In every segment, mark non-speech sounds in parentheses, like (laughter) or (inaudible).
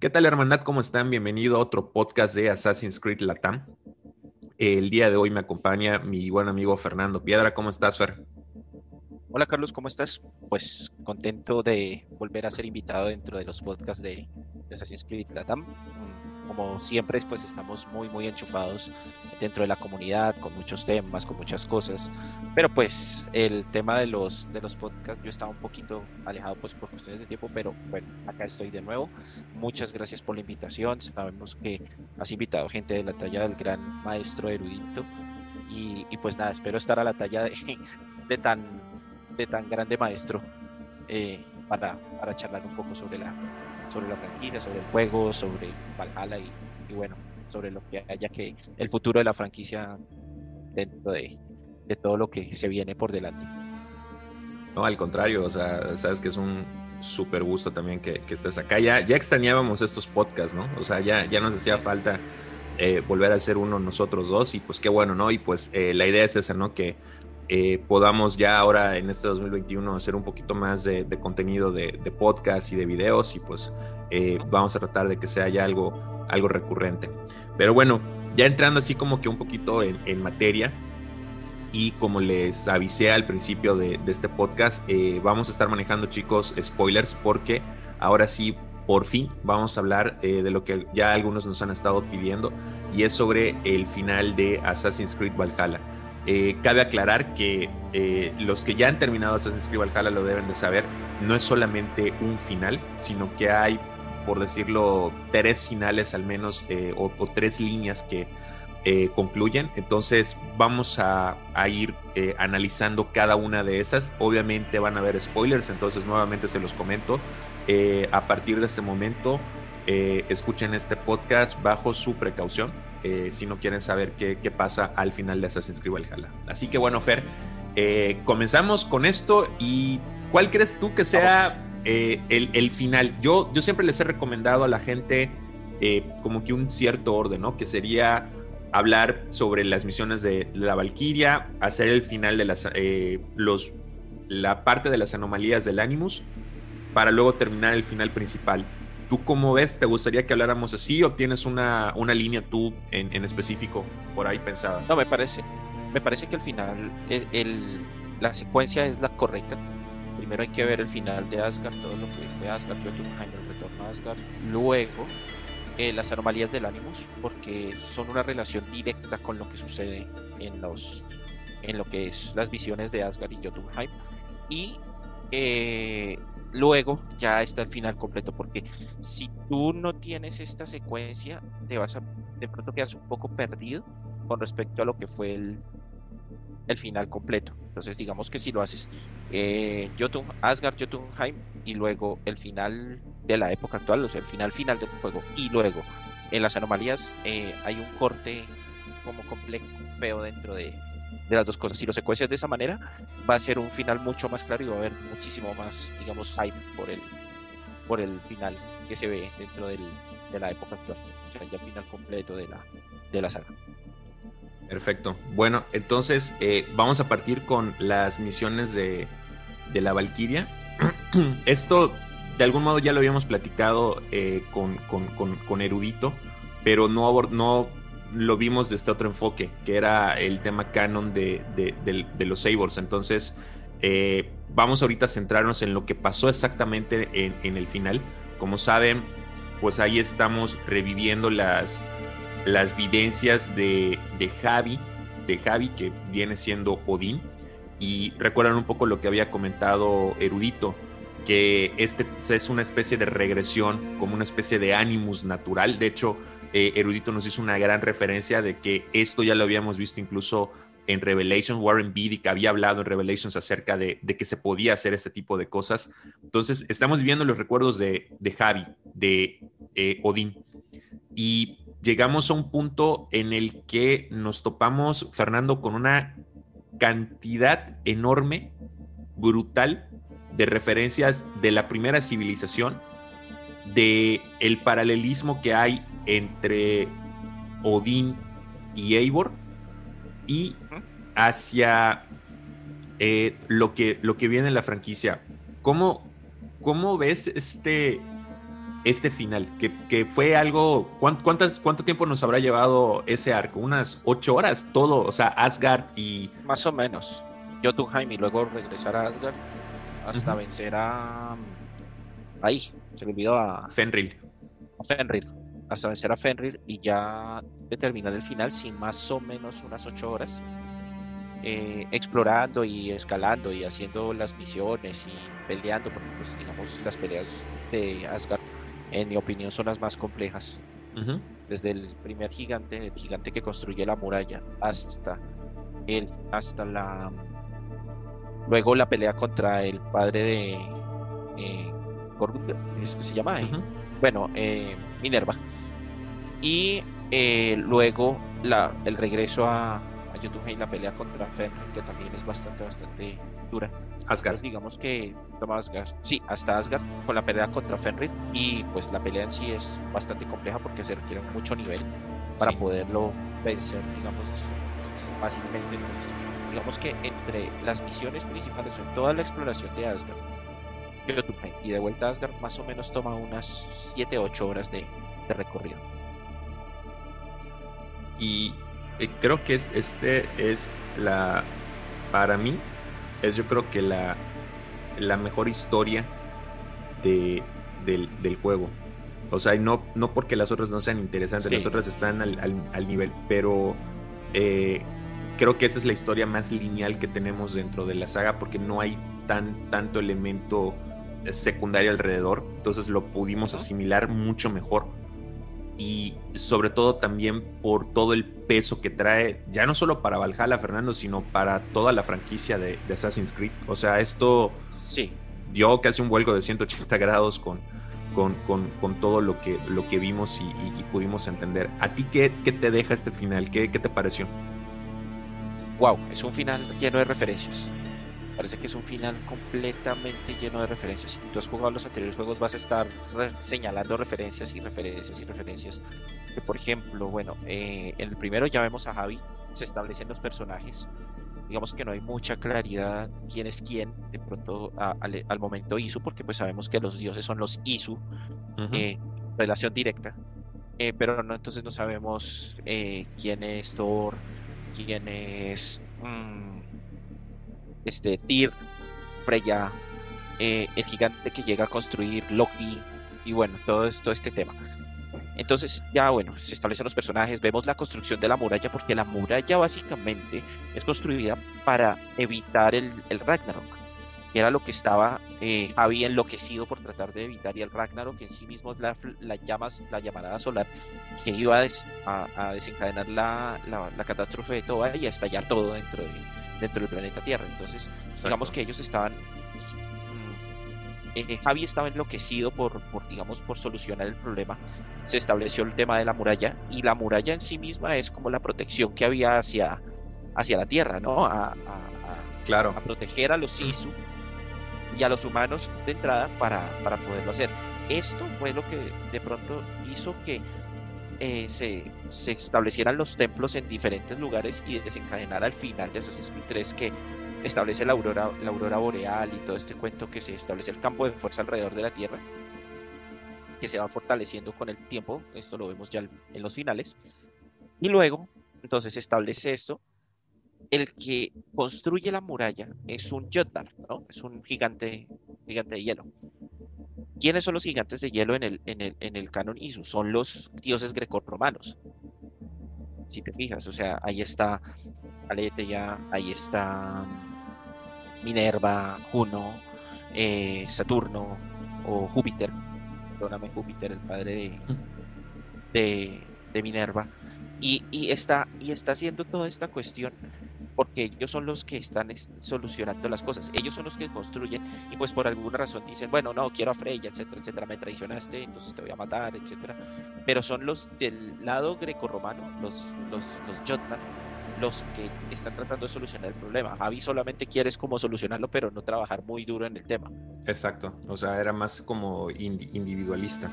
¿Qué tal, hermandad? ¿Cómo están? Bienvenido a otro podcast de Assassin's Creed Latam. El día de hoy me acompaña mi buen amigo Fernando Piedra. ¿Cómo estás, Fer? Hola, Carlos, ¿cómo estás? Pues contento de volver a ser invitado dentro de los podcasts de Assassin's Creed Latam como siempre, pues estamos muy, muy enchufados dentro de la comunidad, con muchos temas, con muchas cosas. Pero pues el tema de los, de los podcasts, yo estaba un poquito alejado pues por cuestiones de tiempo, pero bueno, acá estoy de nuevo. Muchas gracias por la invitación. Sabemos que has invitado gente de la talla del gran maestro erudito. Y, y pues nada, espero estar a la talla de, (laughs) de tan, de tan grande maestro eh, para, para charlar un poco sobre la, sobre la franquicia, sobre el juego, sobre Valhalla y, y, bueno, sobre lo que haya que el futuro de la franquicia dentro de, de todo lo que se viene por delante. No, al contrario, o sea, sabes que es un súper gusto también que, que, estés acá. Ya, ya extrañábamos estos podcasts, ¿no? O sea, ya, ya nos hacía falta eh, volver a ser uno nosotros dos y pues qué bueno, ¿no? Y pues eh, la idea es esa, ¿no? Que eh, podamos ya ahora en este 2021 hacer un poquito más de, contenido de, de, podcast y de videos y pues eh, vamos a tratar de que sea ya algo, algo recurrente. Pero bueno, ya entrando así como que un poquito en, materia y como les avisé al principio de, de este podcast, eh, vamos a estar manejando chicos spoilers porque ahora sí por fin vamos a hablar eh, de lo que ya algunos nos han estado pidiendo y es sobre el final de Assassin's Creed Valhalla. Eh, cabe aclarar que eh, los que ya han terminado Assassin's Creed Valhalla lo deben de saber, no es solamente un final, sino que hay, por decirlo, tres finales al menos, eh, o, tres líneas que concluyen. Entonces vamos a, a ir analizando cada una de esas. Obviamente van a haber spoilers, entonces nuevamente se los comento. A partir de ese momento, escuchen este podcast bajo su precaución eh, si no quieren saber qué, qué, pasa al final de Assassin's Creed Valhalla. Así que bueno, Fer, eh, comenzamos con esto y ¿cuál crees tú que sea eh, el, el, final? Yo, yo siempre les he recomendado a la gente como que un cierto orden, ¿no? Que sería hablar sobre las misiones de la Valkyria, hacer el final de las, los, la parte de las anomalías del Animus, para luego terminar el final principal. ¿Tú cómo ves? ¿Te gustaría que habláramos así o tienes una, una línea tú en, en, específico por ahí pensada? No, me parece. Me parece que al final el, la secuencia es la correcta. Primero hay que ver el final de Asgard, todo lo que fue Asgard, Jotunheim, el retorno a Asgard. Luego eh, las anomalías del Animus, porque son una relación directa con lo que sucede en, los, en lo que es las visiones de Asgard y Jotunheim. Y eh, luego ya está el final completo porque si tú no tienes esta secuencia te vas a de pronto quedas un poco perdido con respecto a lo que fue el, el final completo. Entonces digamos que si lo haces eh, Jotun, Asgard Jotunheim y luego el final de la época actual o sea el final final del juego y luego en las anomalías eh, hay un corte como complejo dentro de, de las dos cosas. Si lo secuencias de esa manera, va a ser un final mucho más claro y va a haber muchísimo más, digamos, hype por el, por el final que se ve dentro del, de la época actual. O sea, ya final completo de la, de la saga. Perfecto. Bueno, entonces eh, vamos a partir con las misiones de, de la Valkyria. (clears throat) Esto, de algún modo, ya lo habíamos platicado eh, con, con, con, con, Erudito, pero no, no lo vimos desde este otro enfoque, que era el tema canon de, de, los Sabors. Entonces, eh, vamos ahorita a centrarnos en lo que pasó exactamente en, en, el final. Como saben, pues ahí estamos reviviendo las, las vivencias de, de Javi, de Javi, que viene siendo Odín. Y recuerdan un poco lo que había comentado Erudito, que este es una especie de regresión, como una especie de animus natural. De hecho, eh, Erudito nos hizo una gran referencia de que esto ya lo habíamos visto incluso en Revelation, Warren Beatty, que había hablado en Revelations acerca de, de, que se podía hacer este tipo de cosas. Entonces, estamos viviendo los recuerdos de, de Javi, de eh, Odín. Y llegamos a un punto en el que nos topamos, Fernando, con una cantidad enorme, brutal, de referencias de la primera civilización, de el paralelismo que hay entre Odín y Eivor y hacia eh, lo, que, lo que viene en la franquicia. ¿Cómo, cómo ves este, este final, que, fue algo, ¿cuántas, ¿cuánto tiempo nos habrá llevado ese arco? Unas ocho horas, todo, o sea, Asgard y... Más o menos. Jotunheim y luego regresar a Asgard hasta vencer a... Ahí, se le olvidó a... Fenrir. A Fenrir. Hasta vencer a Fenrir y ya determinar el final sin más o menos unas ocho horas. Eh, explorando y escalando y haciendo las misiones y peleando, porque pues digamos las peleas de Asgard en mi opinión son las más complejas. Desde el primer gigante, el gigante que construye la muralla, hasta él, hasta la luego la pelea contra el padre de eh, ¿es que se llama? Bueno, eh, Minerva. Y eh, luego la, el regreso a, YouTube y la pelea contra Fenrir, que también es bastante, bastante dura. Asgard. digamos que toma Asgard, sí, hasta Asgard con la pelea contra Fenrir y pues la pelea en sí es bastante compleja porque se requiere mucho nivel para poderlo vencer, digamos, fácilmente. digamos que entre las misiones principales en toda la exploración de Asgard y de vuelta a Asgard más o menos toma unas 7-8 horas de, de recorrido. Y eh, creo que es, este es la, para mí, es yo creo que la, la mejor historia de, del, juego. O sea, no, no porque las otras no sean interesantes, las otras están al, nivel, pero eh, creo que esa es la historia más lineal que tenemos dentro de la saga porque no hay tan, tanto elemento secundario alrededor, entonces lo pudimos asimilar mucho mejor y sobre todo también por todo el peso que trae, ya no solo para Valhalla, Fernando, sino para toda la franquicia de, Assassin's Creed. O sea, esto sí. dio casi un vuelco de 180 grados con, con, todo lo que, lo que vimos y, pudimos entender. ¿A ti qué, qué, te deja este final? ¿Qué, ¿Qué te pareció? Wow, es un final lleno de referencias parece que es un final completamente lleno de referencias. Si tú has jugado los anteriores juegos, vas a estar señalando referencias y referencias y referencias. Que, por ejemplo, bueno, eh, en el primero ya vemos a Javi, se establecen los personajes. Digamos que no hay mucha claridad quién es quién, de pronto al momento Isu, porque pues sabemos que los dioses son los Isu, eh, relación directa. Eh, pero no, entonces no sabemos quién es Thor, quién es. Mm, este, Tyr, Freya, eh, el gigante que llega a construir Loki y bueno, todo, esto, este tema. Entonces ya bueno, se establecen los personajes, vemos la construcción de la muralla porque la muralla básicamente es construida para evitar el, el Ragnarok, que era lo que estaba eh, había enloquecido por tratar de evitar y el Ragnarok que en sí mismo es la, la, llamas, la llamarada solar que iba a, desencadenar la, la, catástrofe de Toba y a estallar todo dentro de, dentro del planeta Tierra. Entonces, digamos que ellos estaban mm, eh, Javi estaba enloquecido por, por, digamos, por solucionar el problema. Se estableció el tema de la muralla y la muralla en sí misma es como la protección que había hacia, hacia la Tierra, ¿no? A, claro. a proteger a los Isu y a los humanos de entrada para, para poderlo hacer. Esto fue lo que de pronto hizo que eh, se, se, establecieran los templos en diferentes lugares y desencadenara al final de Assassin's Creed 3 que establece la aurora, la aurora boreal y todo este cuento que se establece el campo de fuerza alrededor de la Tierra, que se va fortaleciendo con el tiempo, esto lo vemos ya en los finales, y luego, entonces establece esto, el que construye la muralla es un Jotnar, ¿no? Es un gigante, gigante de hielo. ¿Quiénes son los gigantes de hielo en el, en el, en el canon Isu? Son los dioses grecorromanos. Si te fijas, o sea, ahí está Aletheia, ahí está Minerva, Juno, eh, Saturno o Júpiter. Perdóname, Júpiter, el padre de, de, Minerva. Y, y, está, y está haciendo toda esta cuestión porque ellos son los que están solucionando las cosas, ellos son los que construyen y pues por alguna razón dicen, bueno, no, quiero a Freya, etcétera, etcétera, me traicionaste, entonces te voy a matar, etcétera. Pero son los del lado grecorromano, los, los, los Jotnar, los que están tratando de solucionar el problema. Javi solamente quiere como solucionarlo, pero no trabajar muy duro en el tema. Exacto, o sea, era más como individualista.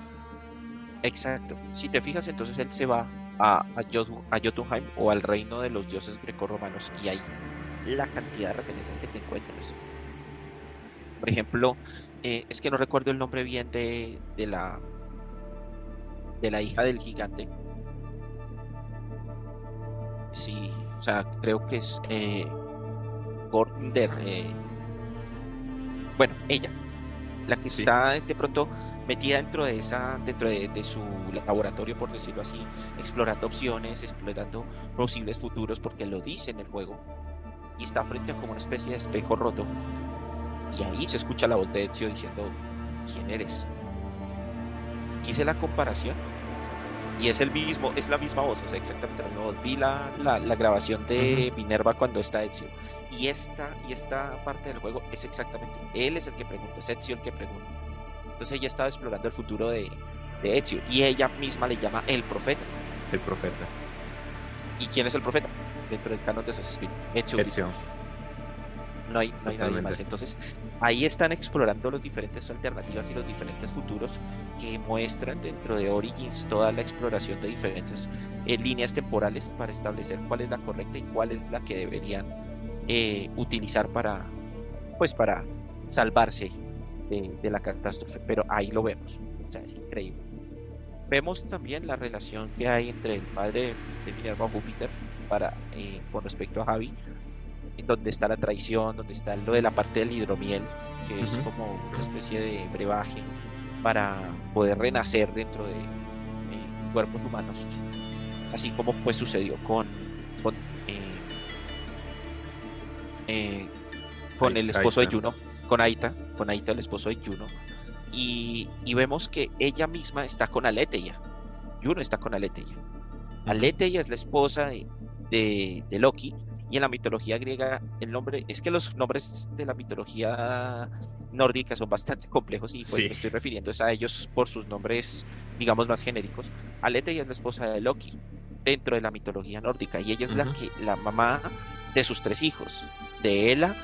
Exacto. Si te fijas, entonces él se va a, a, Jotunheim o al reino de los dioses grecorromanos y hay la cantidad de referencias que te encuentras. Por ejemplo, eh, es que no recuerdo el nombre bien de, de, la, de la hija del gigante. Sí, o sea, creo que es eh, eh, bueno, ella, la que está de pronto metida dentro de esa, dentro de, su laboratorio, por decirlo así, explorando opciones, explorando posibles futuros, porque lo dice en el juego, y está frente a como una especie de espejo roto, y ahí se escucha la voz de Ezio diciendo, ¿quién eres? Hice la comparación y es el mismo, es la misma voz, o sea, exactamente la misma voz. Vi la, la, grabación de Minerva cuando está Ezio. Y esta, y esta parte del juego es exactamente, él es el que pregunta, es Ezio el que pregunta. Entonces ella estaba explorando el futuro de, de Ezio y ella misma le llama el profeta. El profeta. ¿Y quién es el profeta? Dentro del canon de Assassin's Ezio. Ezio no hay, no hay nadie más. Entonces, ahí están explorando las diferentes alternativas y los diferentes futuros que muestran dentro de Origins toda la exploración de diferentes eh, líneas temporales para establecer cuál es la correcta y cuál es la que deberían eh, utilizar para, pues, para salvarse de, la catástrofe. Pero ahí lo vemos. O sea, es increíble. Vemos también la relación que hay entre el padre de Minerva Júpiter para, eh, con respecto a Javi, donde está la traición, donde está lo de la parte del hidromiel, que es como una especie de brebaje para poder renacer dentro de eh, cuerpos humanos, así como pues sucedió con con, eh, eh, con el esposo de Juno, con Aita, con Aita el esposo de Juno, y, vemos que ella misma está con Aletheia, Juno está con Aletheia. Aletheia es la esposa de, de Loki, y en la mitología griega, el nombre, es que los nombres de la mitología nórdica son bastante complejos y pues me estoy refiriendo a ellos por sus nombres, digamos, más genéricos. Aletheia es la esposa de Loki dentro de la mitología nórdica y ella es la que la mamá de sus tres hijos, de Ela,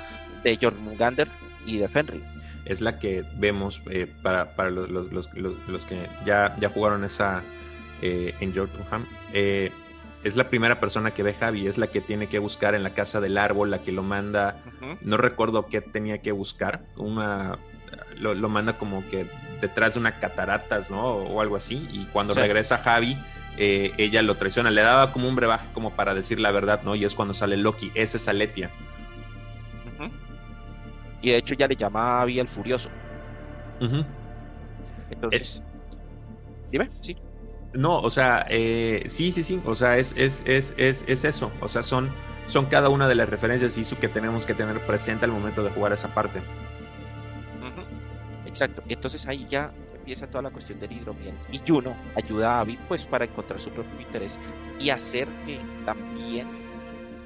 de Jormungandr y de Fenrir. Es la que vemos eh, para, para los, los, los, los, que ya, ya jugaron esa eh, en Jotunheim. Eh, es la primera persona que ve Javi, es la que tiene que buscar en la casa del árbol, la que lo manda, no recuerdo qué tenía que buscar, una, lo, manda como que detrás de una cataratas, ¿no? O, algo así, y cuando regresa Javi, eh, ella lo traiciona, le daba como un brebaje como para decir la verdad, ¿no? Y es cuando sale Loki, esa es Aletia. Y de hecho ya le llama a Javi el Furioso. Entonces, dime, sí. No, o sea, eh, sí, sí, sí, o sea, es, es, es, es, eso, o sea, son, son cada una de las referencias ISU que tenemos que tener presente al momento de jugar esa parte. Exacto, entonces ahí ya empieza toda la cuestión del hidromiel y Juno ayuda a Abby pues para encontrar su propio interés y hacer que también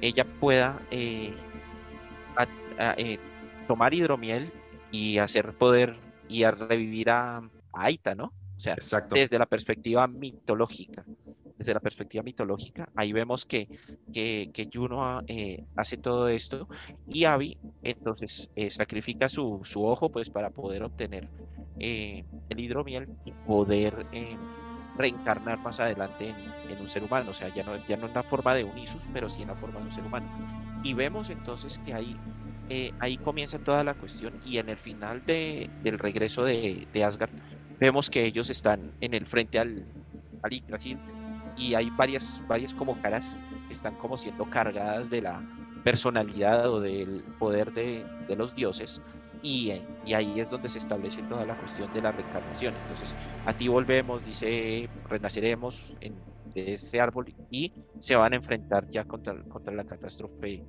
ella pueda eh, eh, tomar hidromiel y hacer poder y a revivir a, a Aita, ¿no? O sea, desde la perspectiva mitológica. Desde la perspectiva mitológica, ahí vemos que, que, que Juno eh, hace todo esto y Abby entonces eh, sacrifica su, su, ojo pues para poder obtener eh, el hidromiel y poder reencarnar más adelante en, un ser humano. O sea, ya no, ya no en la forma de un Isus, pero sí en la forma de un ser humano. Y vemos entonces que ahí, ahí comienza toda la cuestión y en el final de, del regreso de, de Asgard vemos que ellos están en el frente al, al Yggdrasil y hay varias, varias como caras que están como siendo cargadas de la personalidad o del poder de, de los dioses y, y, ahí es donde se establece toda la cuestión de la reencarnación. Entonces, a ti volvemos, dice, renaceremos en, de ese árbol y se van a enfrentar ya contra, contra la catástrofe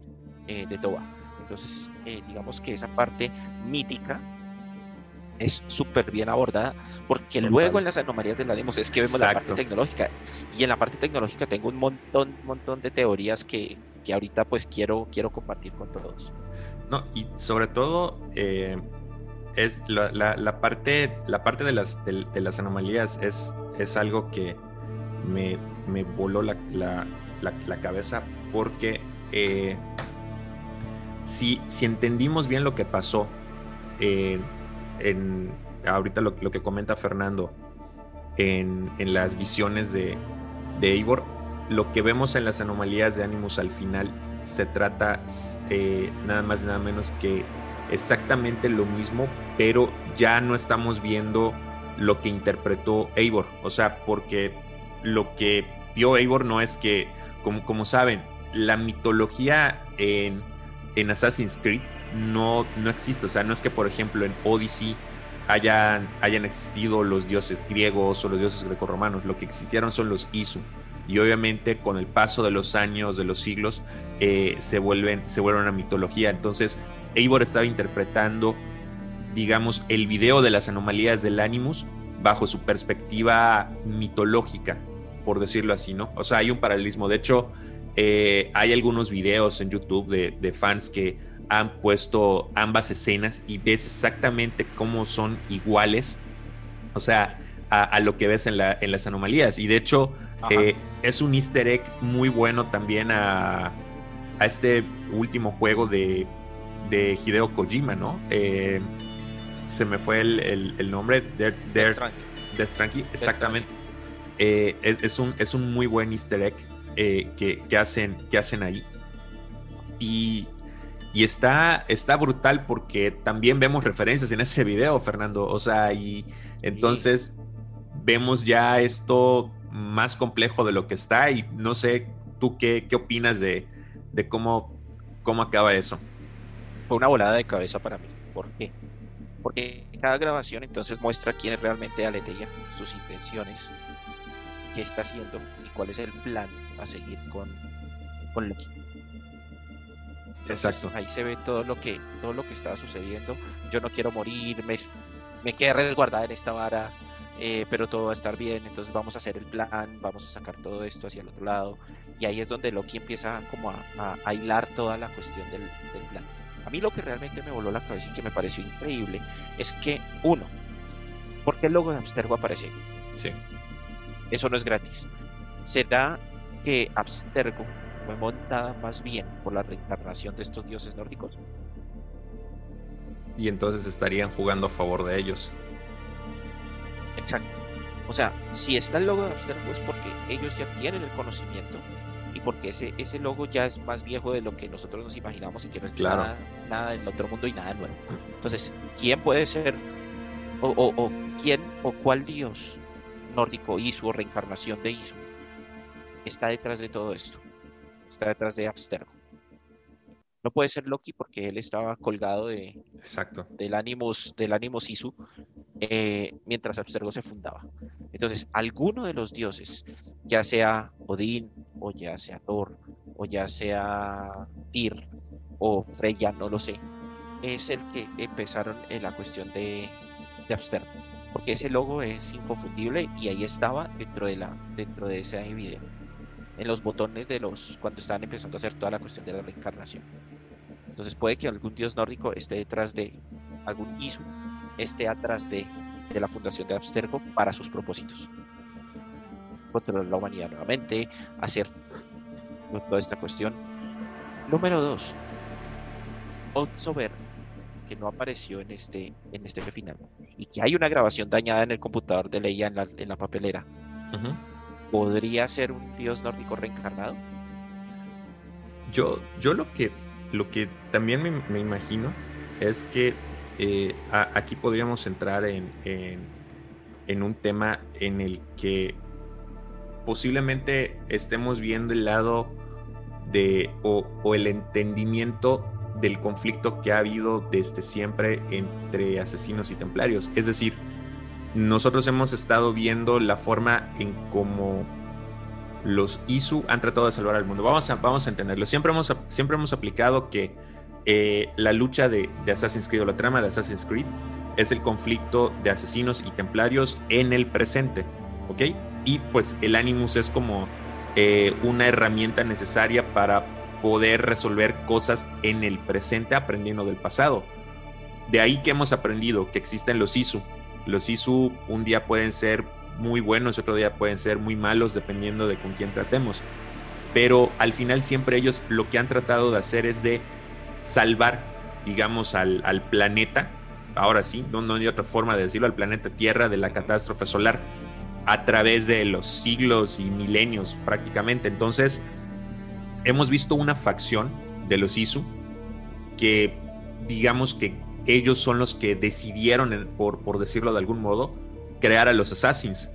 eh, de Toba. Entonces, eh, digamos que esa parte mítica es súper bien abordada, porque luego en las anomalías del Animus es que vemos la parte tecnológica. Y en la parte tecnológica tengo un montón, montón de teorías que, que ahorita pues quiero, quiero compartir con todos. No, y sobre todo eh, es la, la, parte, la parte de las, de, las anomalías es, es algo que me, me voló la, la, cabeza porque eh, si, si entendimos bien lo que pasó, eh, en ahorita lo, que comenta Fernando en, las visiones de, Eivor, lo que vemos en las anomalías de Animus al final se trata eh, nada más nada menos que exactamente lo mismo, pero ya no estamos viendo lo que interpretó Eivor. O sea, porque lo que vio Eivor no es que, como, saben, la mitología en Assassin's Creed no, no existe. O sea, no es que, por ejemplo, en Odyssey hayan, hayan existido los dioses griegos o los dioses grecorromanos. Lo que existieron son los Isu. Y obviamente con el paso de los años, de los siglos, eh, se, vuelven, se vuelven una mitología. Entonces, Eivor estaba interpretando, digamos, el video de las anomalías del Animus bajo su perspectiva mitológica, por decirlo así, ¿no? O sea, hay un paralelismo. De hecho, eh, hay algunos videos en YouTube de, de fans que han puesto ambas escenas y ves exactamente cómo son iguales, o sea, a, lo que ves en, la, en, las anomalías. Y de hecho, eh, es un easter egg muy bueno también a, a este último juego de, de Hideo Kojima, ¿no? Eh, se me fue el, el, nombre, Death Stranding, exactamente. Eh, es, un, es un muy buen easter egg que, que, hacen, que hacen ahí. Y y está, está brutal porque también vemos referencias en ese video, Fernando. O sea, y entonces vemos ya esto más complejo de lo que está. Y no sé, ¿tú qué, qué opinas de, de cómo, cómo acaba eso? Fue una volada de cabeza para mí. ¿Por qué? Porque cada grabación entonces muestra quién es realmente Aleteia, sus intenciones, qué está haciendo y cuál es el plan a seguir con, con Loki. Exacto. Ahí se ve todo lo que todo lo que está sucediendo. Yo no quiero morir, me, me quedé resguardada en esta vara, eh, pero todo va a estar bien. Entonces vamos a hacer el plan, vamos a sacar todo esto hacia el otro lado. Y ahí es donde Loki empieza como a, a, hilar toda la cuestión del, plan. A mí lo que realmente me voló la cabeza y que me pareció increíble es que, uno, ¿por qué el logo de Abstergo aparece? Sí. Eso no es gratis. Se da que Abstergo más bien por la reencarnación de estos dioses nórdicos. Y entonces estarían jugando a favor de ellos. Exacto. O sea, si está el logo de Abstergo es porque ellos ya tienen el conocimiento y porque ese, ese logo ya es más viejo de lo que nosotros nos imaginamos y que no es nada, nada en otro mundo y nada nuevo. Entonces, ¿quién puede ser o, o, quién o cuál dios nórdico Isu o reencarnación de Isu está detrás de todo esto? Está detrás de Abstergo. No puede ser Loki porque él estaba colgado de, Exacto. del Animus, del Animus Isu eh, mientras Abstergo se fundaba. Entonces, alguno de los dioses, ya sea Odín, o ya sea Thor, o ya sea Tyr, o Freya, no lo sé, es el que empezaron en la cuestión de, de Abstergo. Porque ese logo es inconfundible y ahí estaba dentro de, la, dentro de ese video en los botones de los cuando estaban empezando a hacer toda la cuestión de la reencarnación. Entonces puede que algún dios nórdico esté detrás de algún Isu, esté atrás de, de la fundación de Abstergo para sus propósitos. Controlar la humanidad nuevamente, hacer toda esta cuestión. Número 2. Otsover, que no apareció en este, en este final. Y que hay una grabación dañada en el computador de Leia en la, en la papelera podría ser un dios nórdico reencarnado? Yo, yo lo que lo que también me, imagino es que eh, aquí podríamos entrar en, en, un tema en el que posiblemente estemos viendo el lado de o, el entendimiento del conflicto que ha habido desde siempre entre asesinos y templarios. Es decir, nosotros hemos estado viendo la forma en cómo los ISU han tratado de salvar al mundo. Vamos a, vamos a entenderlo. Siempre hemos, siempre hemos aplicado que eh, la lucha de, Assassin's Creed o la trama de Assassin's Creed es el conflicto de asesinos y templarios en el presente. ¿Ok? Y pues el Animus es como eh, una herramienta necesaria para poder resolver cosas en el presente aprendiendo del pasado. De ahí que hemos aprendido que existen los ISU, los ISU un día pueden ser muy buenos, otro día pueden ser muy malos, dependiendo de con quién tratemos. Pero al final siempre ellos lo que han tratado de hacer es de salvar, digamos, al, planeta, ahora sí, no, no hay otra forma de decirlo, al planeta Tierra de la catástrofe solar, a través de los siglos y milenios prácticamente. Entonces, hemos visto una facción de los ISU que, digamos que ellos son los que decidieron, por, por decirlo de algún modo, crear a los Assassins.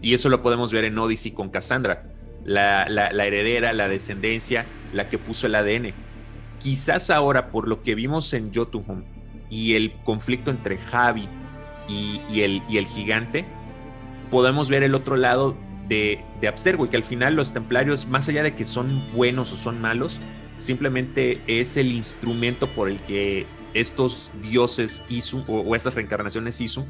Y eso lo podemos ver en Odyssey con Cassandra, la, heredera, la descendencia, la que puso el ADN. Quizás ahora, por lo que vimos en Jotunheim y el conflicto entre Javi y, el, y el gigante, podemos ver el otro lado de, de Abstergo y que al final los templarios, más allá de que son buenos o son malos, simplemente es el instrumento por el que estos dioses Isu o, estas reencarnaciones Isu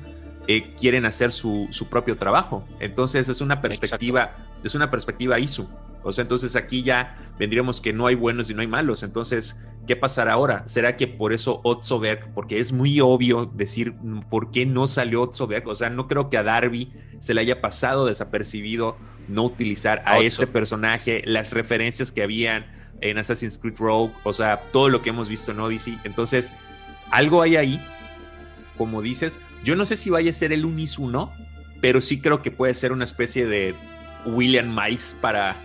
eh, quieren hacer su, propio trabajo. Entonces es una perspectiva, es una perspectiva Isu. O sea, entonces aquí ya vendríamos que no hay buenos y no hay malos. Entonces, ¿qué pasará ahora? ¿Será que por eso Otzoberg, porque es muy obvio decir por qué no salió Otzoberg? O sea, no creo que a Darby se le haya pasado desapercibido no utilizar a este personaje, las referencias que habían en Assassin's Creed Rogue, o sea, todo lo que hemos visto en Odyssey. Entonces, algo hay ahí, como dices. Yo no sé si vaya a ser el Unis 1, pero sí creo que puede ser una especie de William Mice para,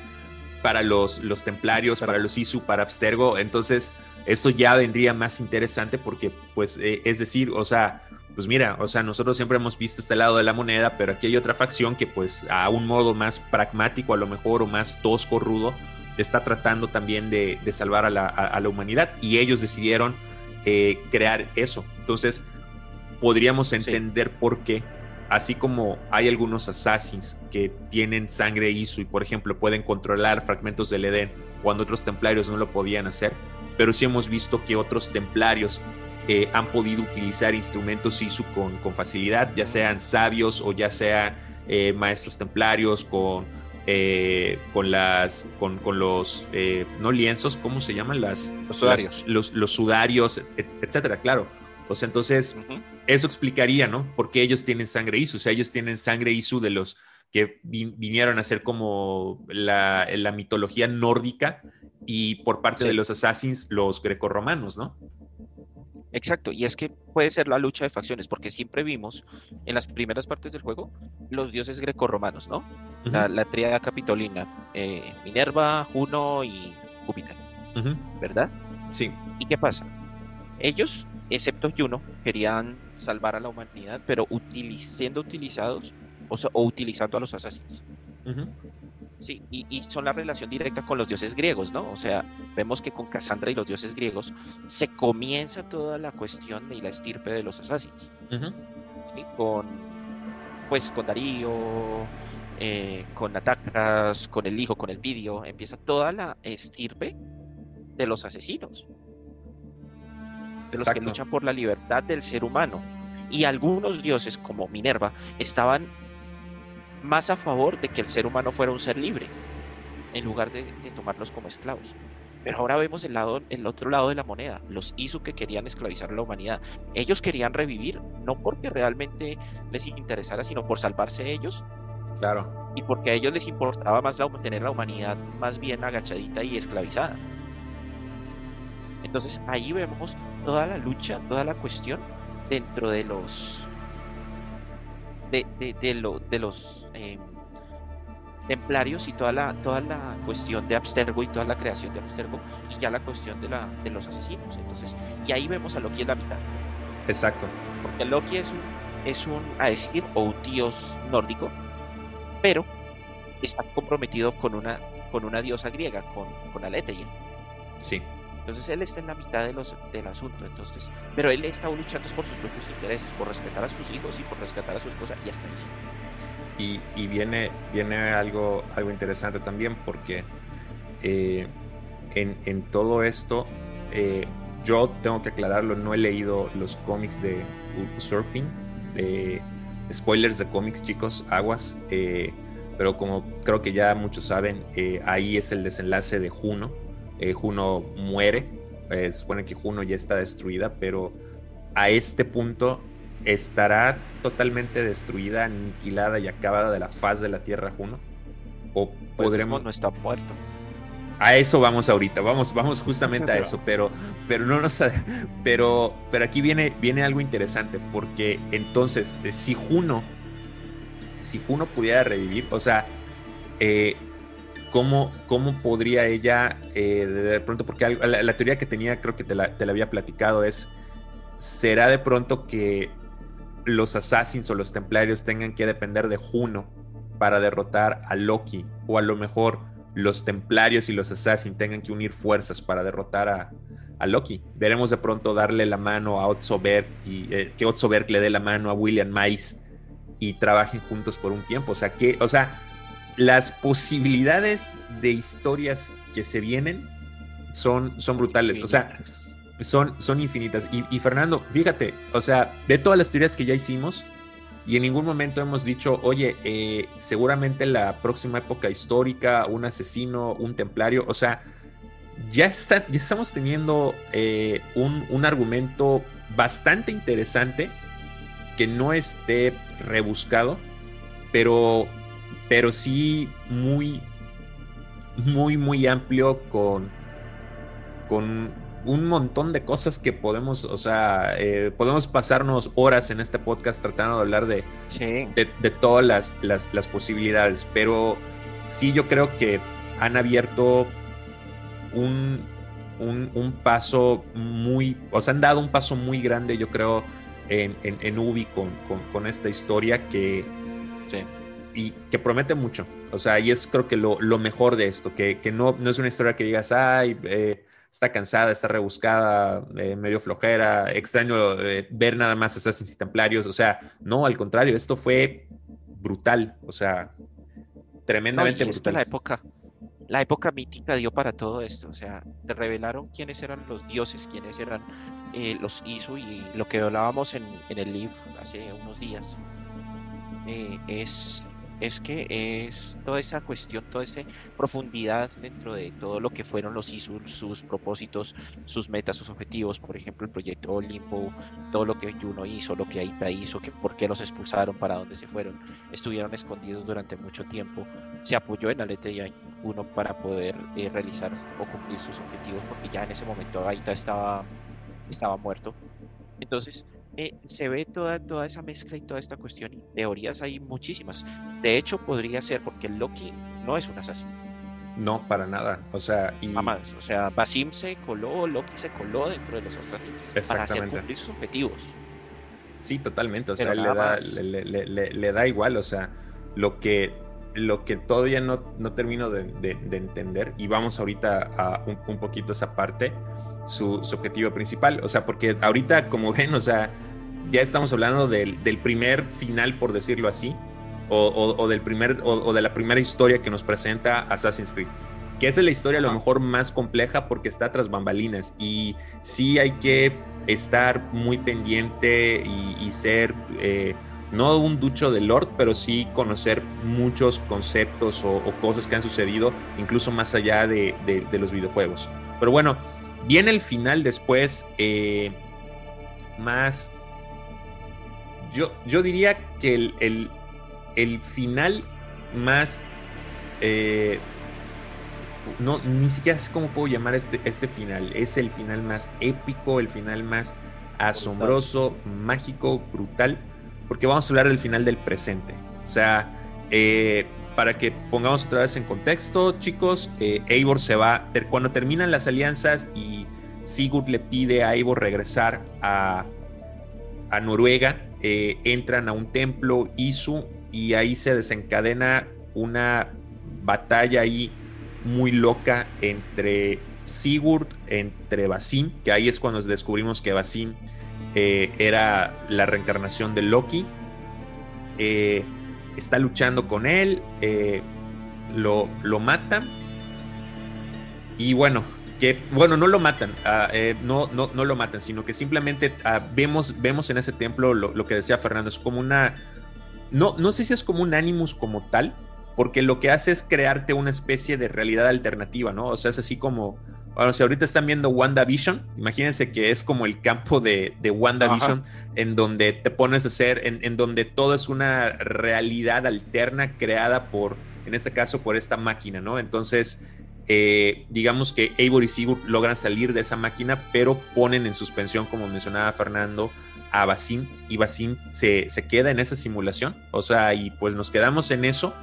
para los, los templarios, para los Isu, para Abstergo. Entonces, esto ya vendría más interesante porque, pues, eh, es decir, o sea, pues mira, o sea, nosotros siempre hemos visto este lado de la moneda, pero aquí hay otra facción que, pues, a un modo más pragmático, a lo mejor, o más tosco, rudo, está tratando también de, salvar a la, humanidad y ellos decidieron eh, crear eso. Entonces, podríamos entender por qué, así como hay algunos assassins que tienen sangre ISO y, por ejemplo, pueden controlar fragmentos del Edén cuando otros templarios no lo podían hacer, pero sí hemos visto que otros templarios eh, han podido utilizar instrumentos ISU con, con, facilidad, ya sean sabios o ya sean eh, maestros templarios con eh, con las con, los eh, no lienzos cómo se llaman las los sudarios. los, sudarios etcétera claro. O sea entonces eso explicaría no porque ellos tienen sangre isu. O sea ellos tienen sangre isu de los que vinieron a ser como la, la mitología nórdica y por parte de los assassins los grecorromanos no Exacto, y es que puede ser la lucha de facciones, porque siempre vimos en las primeras partes del juego los dioses grecorromanos, ¿no? la, la, tríada capitolina, eh, Minerva, Juno y Júpiter, ¿verdad? Sí. ¿Y qué pasa? Ellos, excepto Juno, querían salvar a la humanidad, pero siendo utilizados o, o, utilizando a los asesinos. Sí, y, son la relación directa con los dioses griegos, ¿no? O sea, vemos que con Cassandra y los dioses griegos se comienza toda la cuestión y la estirpe de los assassins. ¿sí? Con, pues, con Darío, eh, con Atacas, con el hijo, con el vídeo, empieza toda la estirpe de los asesinos. De los que luchan por la libertad del ser humano. Y algunos dioses, como Minerva, estaban más a favor de que el ser humano fuera un ser libre, en lugar de, tomarlos como esclavos. Pero ahora vemos el, lado, el otro lado de la moneda, los Isu que querían esclavizar a la humanidad. Ellos querían revivir, no porque realmente les interesara, sino por salvarse ellos. Claro. Y porque a ellos les importaba más la, tener la humanidad más bien agachadita y esclavizada. Entonces ahí vemos toda la lucha, toda la cuestión dentro de los de, de, los em, templarios y toda la, toda la cuestión de Abstergo y toda la creación de Abstergo y ya la cuestión de, la, de los asesinos. Entonces, y ahí vemos a Loki en la mitad. Exacto. Porque Loki es un, es un, a decir, o un dios nórdico, pero está comprometido con una, con una diosa griega, con, con Aletheia. Sí. Entonces él está en la mitad de los, del asunto, entonces, pero él está luchando por sus propios intereses, por respetar a sus hijos y por rescatar a su esposa y hasta ahí. Y, viene, viene algo, algo interesante también porque eh, en, todo esto, eh, yo tengo que aclararlo, no he leído los cómics de Usurping, de spoilers de cómics, chicos, aguas, eh, pero como creo que ya muchos saben, ahí es el desenlace de Juno eh, Juno muere, eh, supone que Juno ya está destruida, pero a este punto estará totalmente destruida, aniquilada y acabada de la faz de la Tierra Juno. O pues podremos... no está muerto. A eso vamos ahorita, vamos, vamos justamente a eso, pero, pero no nos, pero, pero aquí viene, viene algo interesante, porque entonces, eh, si Juno, si Juno pudiera revivir, o sea, eh, ¿Cómo, cómo podría ella, eh, de pronto, porque la, teoría que tenía, creo que te la, había platicado, es, ¿será de pronto que los assassins o los templarios tengan que depender de Juno para derrotar a Loki, o a lo mejor los templarios y los assassins tengan que unir fuerzas para derrotar a, Loki. Veremos de pronto darle la mano a Otso y eh, que Otso le dé la mano a William Miles y trabajen juntos por un tiempo. O sea, que, o sea, las posibilidades de historias que se vienen son, son brutales. O sea, son, son infinitas. Y, Fernando, fíjate, o sea, de todas las teorías que ya hicimos, y en ningún momento hemos dicho, oye, eh, seguramente la próxima época histórica, un asesino, un templario, o sea, ya, está, ya estamos teniendo eh, un, un, argumento bastante interesante que no esté rebuscado, pero, pero sí muy, muy, muy amplio con, con un montón de cosas que podemos, o sea, eh, podemos pasarnos horas en este podcast tratando de hablar de, de, todas las, las, posibilidades, pero sí yo creo que han abierto un, un, paso muy, o sea, han dado un paso muy grande, yo creo, en, en, Ubi con, con, esta historia que, y que promete mucho. O sea, y es creo que lo, lo mejor de esto, que, que, no, no es una historia que digas, ay, eh, está cansada, está rebuscada, eh, medio flojera, extraño eh, ver nada más Assassins y Templarios, o sea, no, al contrario, esto fue brutal, o sea, tremendamente brutal. la época, la época mítica dio para todo esto, o sea, te revelaron quiénes eran los dioses, quiénes eran eh, los Isu y lo que hablábamos en, en el live hace unos días. es es que es toda esa cuestión, toda esa profundidad dentro de todo lo que fueron los ISUL, sus propósitos, sus metas, sus objetivos, por ejemplo, el proyecto Olimpo, todo lo que Juno hizo, lo que Aita hizo, que por qué los expulsaron, para dónde se fueron, estuvieron escondidos durante mucho tiempo, se apoyó en Alete y Juno para poder eh, realizar o cumplir sus objetivos, porque ya en ese momento Aita estaba, estaba muerto. Entonces, eh, se ve toda, toda esa mezcla y toda esta cuestión. Y teorías hay muchísimas. De hecho, podría ser porque Loki no es un asesino. No, para nada. O sea, y... O sea, Basim se coló, Loki se coló dentro de los asesinos para hacer cumplir sus objetivos. Sí, totalmente. O sea, le da, le, da, igual. O sea, lo que, lo que todavía no, no termino de, entender, y vamos ahorita a un, un poquito esa parte su, objetivo principal. O sea, porque ahorita, como (laughs) ven, o sea, ya estamos hablando del, primer final, por decirlo así, o, del primer, o, de la primera historia que nos presenta Assassin's Creed. Que es la historia a lo mejor más compleja porque está tras bambalinas. Y sí hay que estar muy pendiente y, ser. Eh, no un ducho de Lord, pero sí conocer muchos conceptos o, cosas que han sucedido, incluso más allá de, de los videojuegos. Pero bueno, Viene el final después, eh, más. Yo, yo diría que el, el, final más. Eh, no, ni siquiera sé cómo puedo llamar este, este final. Es el final más épico, el final más asombroso, mágico, brutal. Porque vamos a hablar del final del presente. O sea, eh, para que pongamos otra vez en contexto, chicos, eh, Eivor se va, cuando terminan las alianzas y Sigurd le pide a Eivor regresar a, Noruega, eh, entran a un templo Isu y ahí se desencadena una batalla ahí muy loca entre Sigurd, entre Basim, que ahí es cuando descubrimos que Basim eh, era la reencarnación de Loki. Está luchando con él, eh, lo, lo matan. Y bueno, que bueno, no lo matan, ah, eh, no, no, no lo matan, sino que simplemente ah, vemos, vemos en ese templo lo, que decía Fernando, es como una, no, no sé si es como un Animus como tal, porque lo que hace es crearte una especie de realidad alternativa, ¿no? O sea, es así como, bueno, si ahorita están viendo WandaVision, imagínense que es como el campo de, de WandaVision, en donde te pones a hacer, en, donde todo es una realidad alterna creada por, en este caso, por esta máquina, ¿no? Entonces, eh, digamos que Eivor y Sigurd logran salir de esa máquina, pero ponen en suspensión, como mencionaba Fernando, a Basim, y Basim se, se queda en esa simulación, o sea, y pues nos quedamos en eso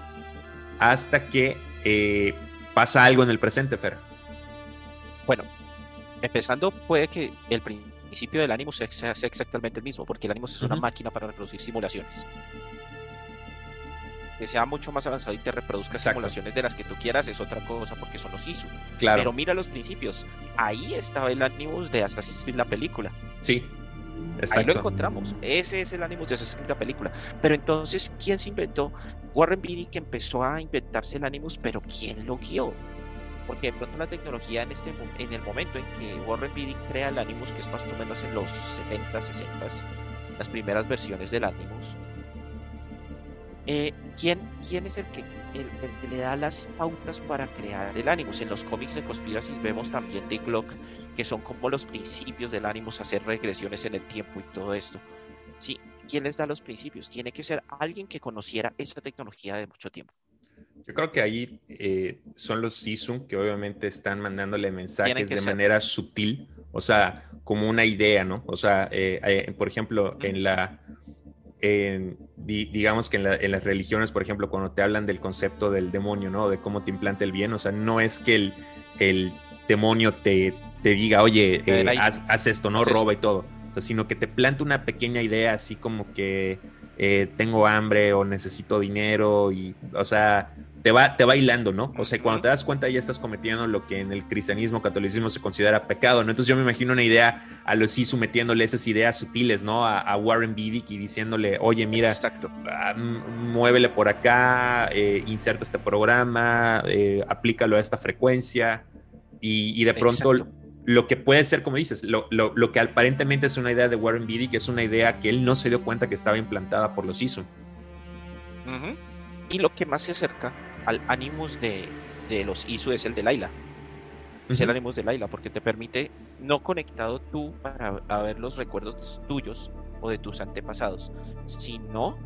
hasta que eh, pasa algo en el presente, Fer. Bueno, empezando, puede que el principio del Animus es, exactamente el mismo, porque el Animus es una máquina para reproducir simulaciones. Que sea mucho más avanzado y te reproduzca simulaciones de las que tú quieras es otra cosa, porque son los ISO. Claro. Pero mira los principios. Ahí estaba el Animus de Assassin's Creed, la película. Sí. Ahí lo encontramos. Ese es el Animus de Assassin's Creed, la película. Pero entonces, ¿quién se inventó? Warren Beatty que empezó a inventarse el Animus, pero ¿quién lo guió? Porque de pronto la tecnología en, este, en el momento en que Warren Beatty crea el Animus, que es más o menos en los 70, 60, las primeras versiones del Animus, eh, ¿quién, ¿quién, es el que, el, que le da las pautas para crear el Animus? En los cómics de Conspiracy vemos también The Clock, que son como los principios del Animus, hacer regresiones en el tiempo y todo esto. ¿Sí? ¿Quién les da los principios? Tiene que ser alguien que conociera esa tecnología de mucho tiempo. Yo creo que ahí eh, son los Sisun que obviamente están mandándole mensajes de manera sutil, o sea, como una idea, ¿no? O sea, eh, eh, por ejemplo, en la, digamos que en, las religiones, por ejemplo, cuando te hablan del concepto del demonio, ¿no? De cómo te implanta el bien, o sea, no es que el, el demonio te, te diga, oye, haz, esto, no roba y todo, o sea, sino que te planta una pequeña idea así como que tengo hambre o necesito dinero y, o sea, te va, te va hilando, ¿no? O sea, cuando te das cuenta ya estás cometiendo lo que en el cristianismo, catolicismo se considera pecado, ¿no? Entonces yo me imagino una idea a los Sisu metiéndole esas ideas sutiles, ¿no? A, Warren Beatty y diciéndole, oye, mira, ah, muévele por acá, eh, inserta este programa, eh, aplícalo a esta frecuencia y, de pronto... Lo que puede ser, como dices, lo, que aparentemente es una idea de Warren Beatty, que es una idea que él no se dio cuenta que estaba implantada por los ISO. Y lo que más se acerca al Animus de, los ISO es el de Laila. Es el Animus de Laila porque te permite no conectado tú para ver los recuerdos tuyos o de tus antepasados, sino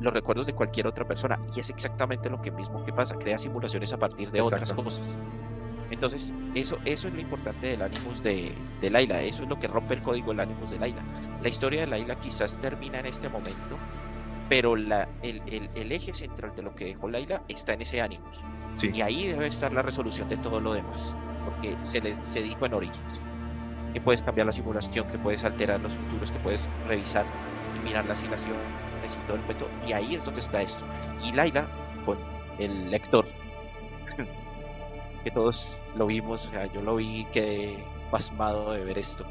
los recuerdos de cualquier otra persona. Y es exactamente lo que mismo que pasa, crea simulaciones a partir de otras cosas. Entonces, eso, eso es lo importante del Animus de, de Laila, eso es lo que rompe el código del Animus de Laila. La historia de Laila quizás termina en este momento, pero la, el, el, eje central de lo que dejó Laila está en ese ánimo. Y ahí debe estar la resolución de todo lo demás, porque se les se dijo en Origins que puedes cambiar la simulación, que puedes alterar los futuros, que puedes revisar y mirar la simulación y todo el cuento. Y ahí es donde está esto. Y Laila, con el lector, que todos lo vimos, o sea, yo lo vi, quedé pasmado de ver esto.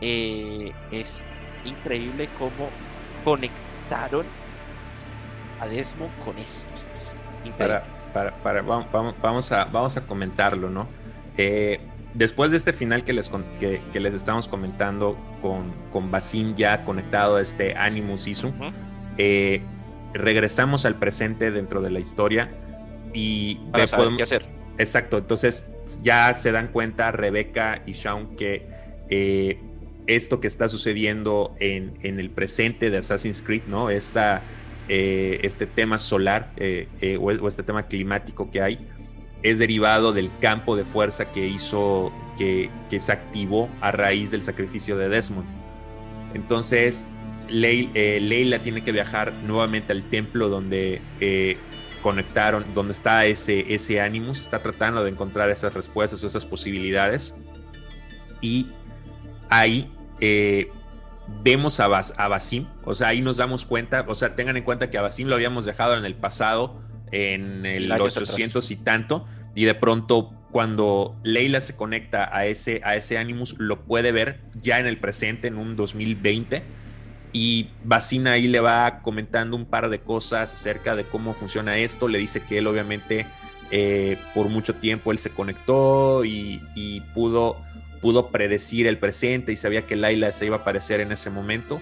Eh, es increíble cómo conectar a Desmond con eso. Para, para, vamos, a, vamos a comentarlo, ¿no? Eh, después de este final que les, que, les estamos comentando con, con Basim ya conectado a este Animus Isum, eh, regresamos al presente dentro de la historia y para saber qué hacer. Exacto, entonces ya se dan cuenta Rebeca y Shaun que eh, esto que está sucediendo en, el presente de Assassin's Creed, ¿no? Esta, eh, este tema solar eh, eh, o, este tema climático que hay es derivado del campo de fuerza que hizo, que, se activó a raíz del sacrificio de Desmond. Entonces, Leila tiene que viajar nuevamente al templo donde conectaron, donde está ese, ese Animus, está tratando de encontrar esas respuestas o esas posibilidades. Y ahí eh, vemos a, a, Basim, o sea, ahí nos damos cuenta, o sea, tengan en cuenta que a Basim lo habíamos dejado en el pasado, en el 800 y tanto, y de pronto cuando Leila se conecta a ese, a ese Animus, lo puede ver ya en el presente, en un 2020, y Basim ahí le va comentando un par de cosas acerca de cómo funciona esto, le dice que él obviamente eh, por mucho tiempo él se conectó y, y pudo pudo predecir el presente y sabía que Laila se iba a aparecer en ese momento.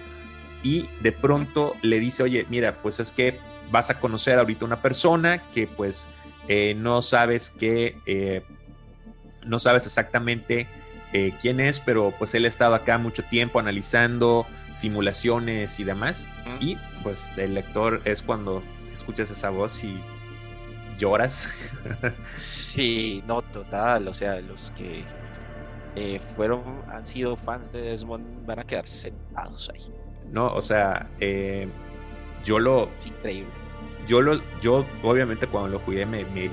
Y de pronto le dice, oye, mira, pues es que vas a conocer ahorita una persona que pues eh, no sabes que, eh, no sabes exactamente eh, quién es, pero pues él ha estado acá mucho tiempo analizando simulaciones y demás. Y pues el lector es cuando escuchas esa voz y lloras. (laughs) sí, no, total, o sea, los que eh, fueron, han sido fans de Desmond, van a quedar sentados ahí. No, o sea, eh, yo lo. Es increíble. Yo lo, yo obviamente cuando lo jugué me, me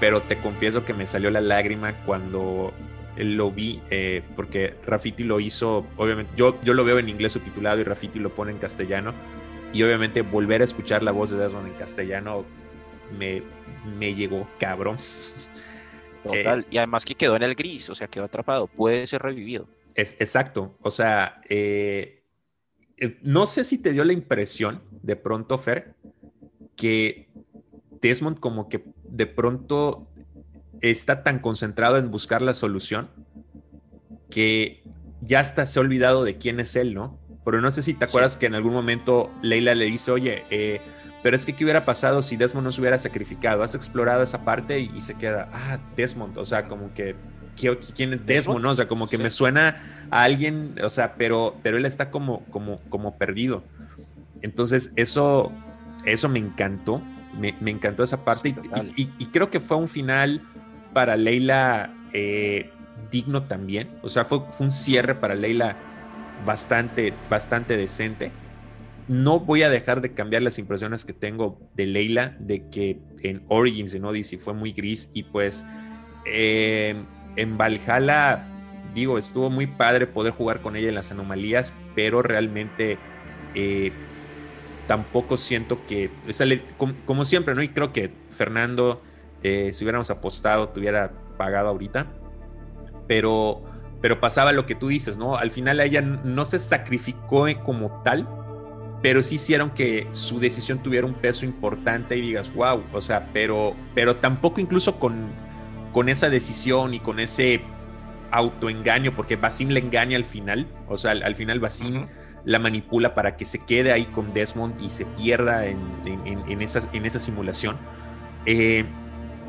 pero te confieso que me salió la lágrima cuando lo vi eh, porque Rafiti lo hizo, obviamente, yo, yo lo veo en inglés subtitulado y Rafiti lo pone en castellano. Y obviamente volver a escuchar la voz de Desmond en castellano me, me llegó cabrón. (laughs) Total. Eh, y además que quedó en el gris, o sea, quedó atrapado, puede ser revivido. Es, exacto, o sea, eh, no sé si te dio la impresión de pronto, Fer, que Desmond como que de pronto está tan concentrado en buscar la solución que ya hasta se ha olvidado de quién es él, ¿no? Pero no sé si te acuerdas que en algún momento Leila le dice, oye, eh, pero es que ¿qué hubiera pasado si Desmond no se hubiera sacrificado? Has explorado esa parte y, se queda, ah, Desmond, o sea, como que, ¿quién es Desmond? ¿no? O sea, como que me suena a alguien, o sea, pero, pero él está como, como, como perdido. Entonces, eso, eso me encantó, me, encantó esa parte y, creo que fue un final para Leila eh, digno también. O sea, fue, un cierre para Leila bastante, bastante decente. No voy a dejar de cambiar las impresiones que tengo de Leila, de que en Origins, en Odyssey, fue muy gris y pues eh, en Valhalla, digo, estuvo muy padre poder jugar con ella en las anomalías, pero realmente eh, tampoco siento que, como, como, siempre, ¿no? Y creo que Fernando eh, si hubiéramos apostado, te hubiera pagado ahorita. Pero, pero pasaba lo que tú dices, ¿no? Al final ella no se sacrificó como tal, pero sí hicieron que su decisión tuviera un peso importante y digas, wow, o sea, pero, pero tampoco incluso con, con esa decisión y con ese autoengaño, porque Basim le engaña al final, o sea, al, final Basim la manipula para que se quede ahí con Desmond y se pierda en, en, esa, en esa simulación. Eh,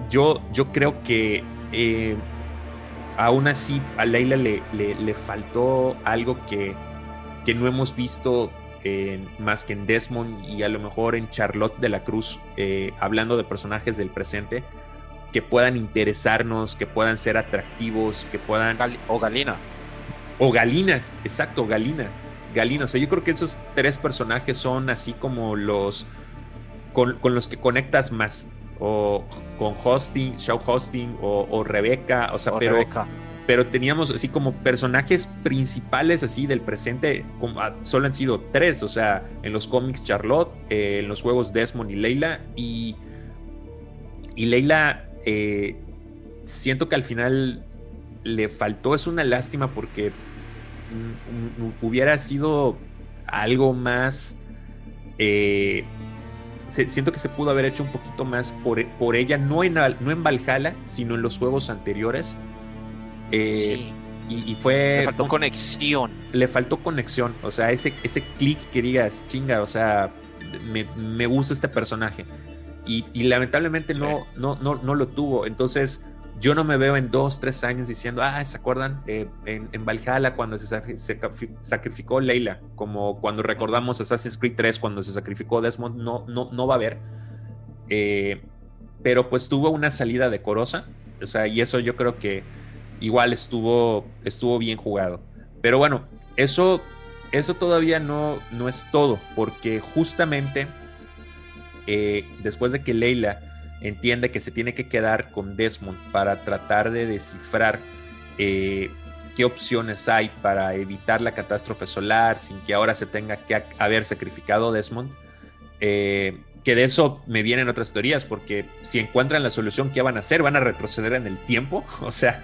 yo, yo creo que eh, aún así a Leila le, le, faltó algo que, que, no hemos visto más que en Desmond y a lo mejor en Charlotte de la Cruz, eh, hablando de personajes del presente, que puedan interesarnos, que puedan ser atractivos, que puedan... o Galina. O Galina, exacto, Galina. Galina, o sea, yo creo que esos tres personajes son así como los con, con los que conectas más o con Hosting, Show Hosting o, Rebeca, o sea, pero, pero teníamos así como personajes principales así del presente, como, ah, solo han sido tres, o sea, en los cómics Charlotte, eh, en los juegos Desmond y Leila, y, y Leila, eh, siento que al final le faltó, es una lástima porque hubiera sido algo más... Eh, siento que se pudo haber hecho un poquito más por, por ella, no en, no en Valhalla, sino en los juegos anteriores. Eh, sí. y, fue. Le faltó conexión. Le faltó conexión. O sea, ese, ese clic que digas, chinga, o sea, me, me gusta este personaje. Y, y lamentablemente no, no, no, no lo tuvo. Entonces, yo no me veo en dos, tres años diciendo, ah, ¿se acuerdan? Eh, en, Valhalla cuando se, sacrificó Leila, como cuando recordamos Assassin's Creed 3 cuando se sacrificó Desmond, no, no, no va a haber. Eh, pero pues tuvo una salida decorosa, o sea, y eso yo creo que igual estuvo, estuvo bien jugado. Pero bueno, eso, eso todavía no, no es todo, porque justamente eh, después de que Leila entiende que se tiene que quedar con Desmond para tratar de descifrar eh, qué opciones hay para evitar la catástrofe solar sin que ahora se tenga que haber sacrificado Desmond. Eh, que de eso me vienen otras teorías, porque si encuentran la solución, ¿qué van a hacer? ¿Van a retroceder en el tiempo? (laughs) O sea,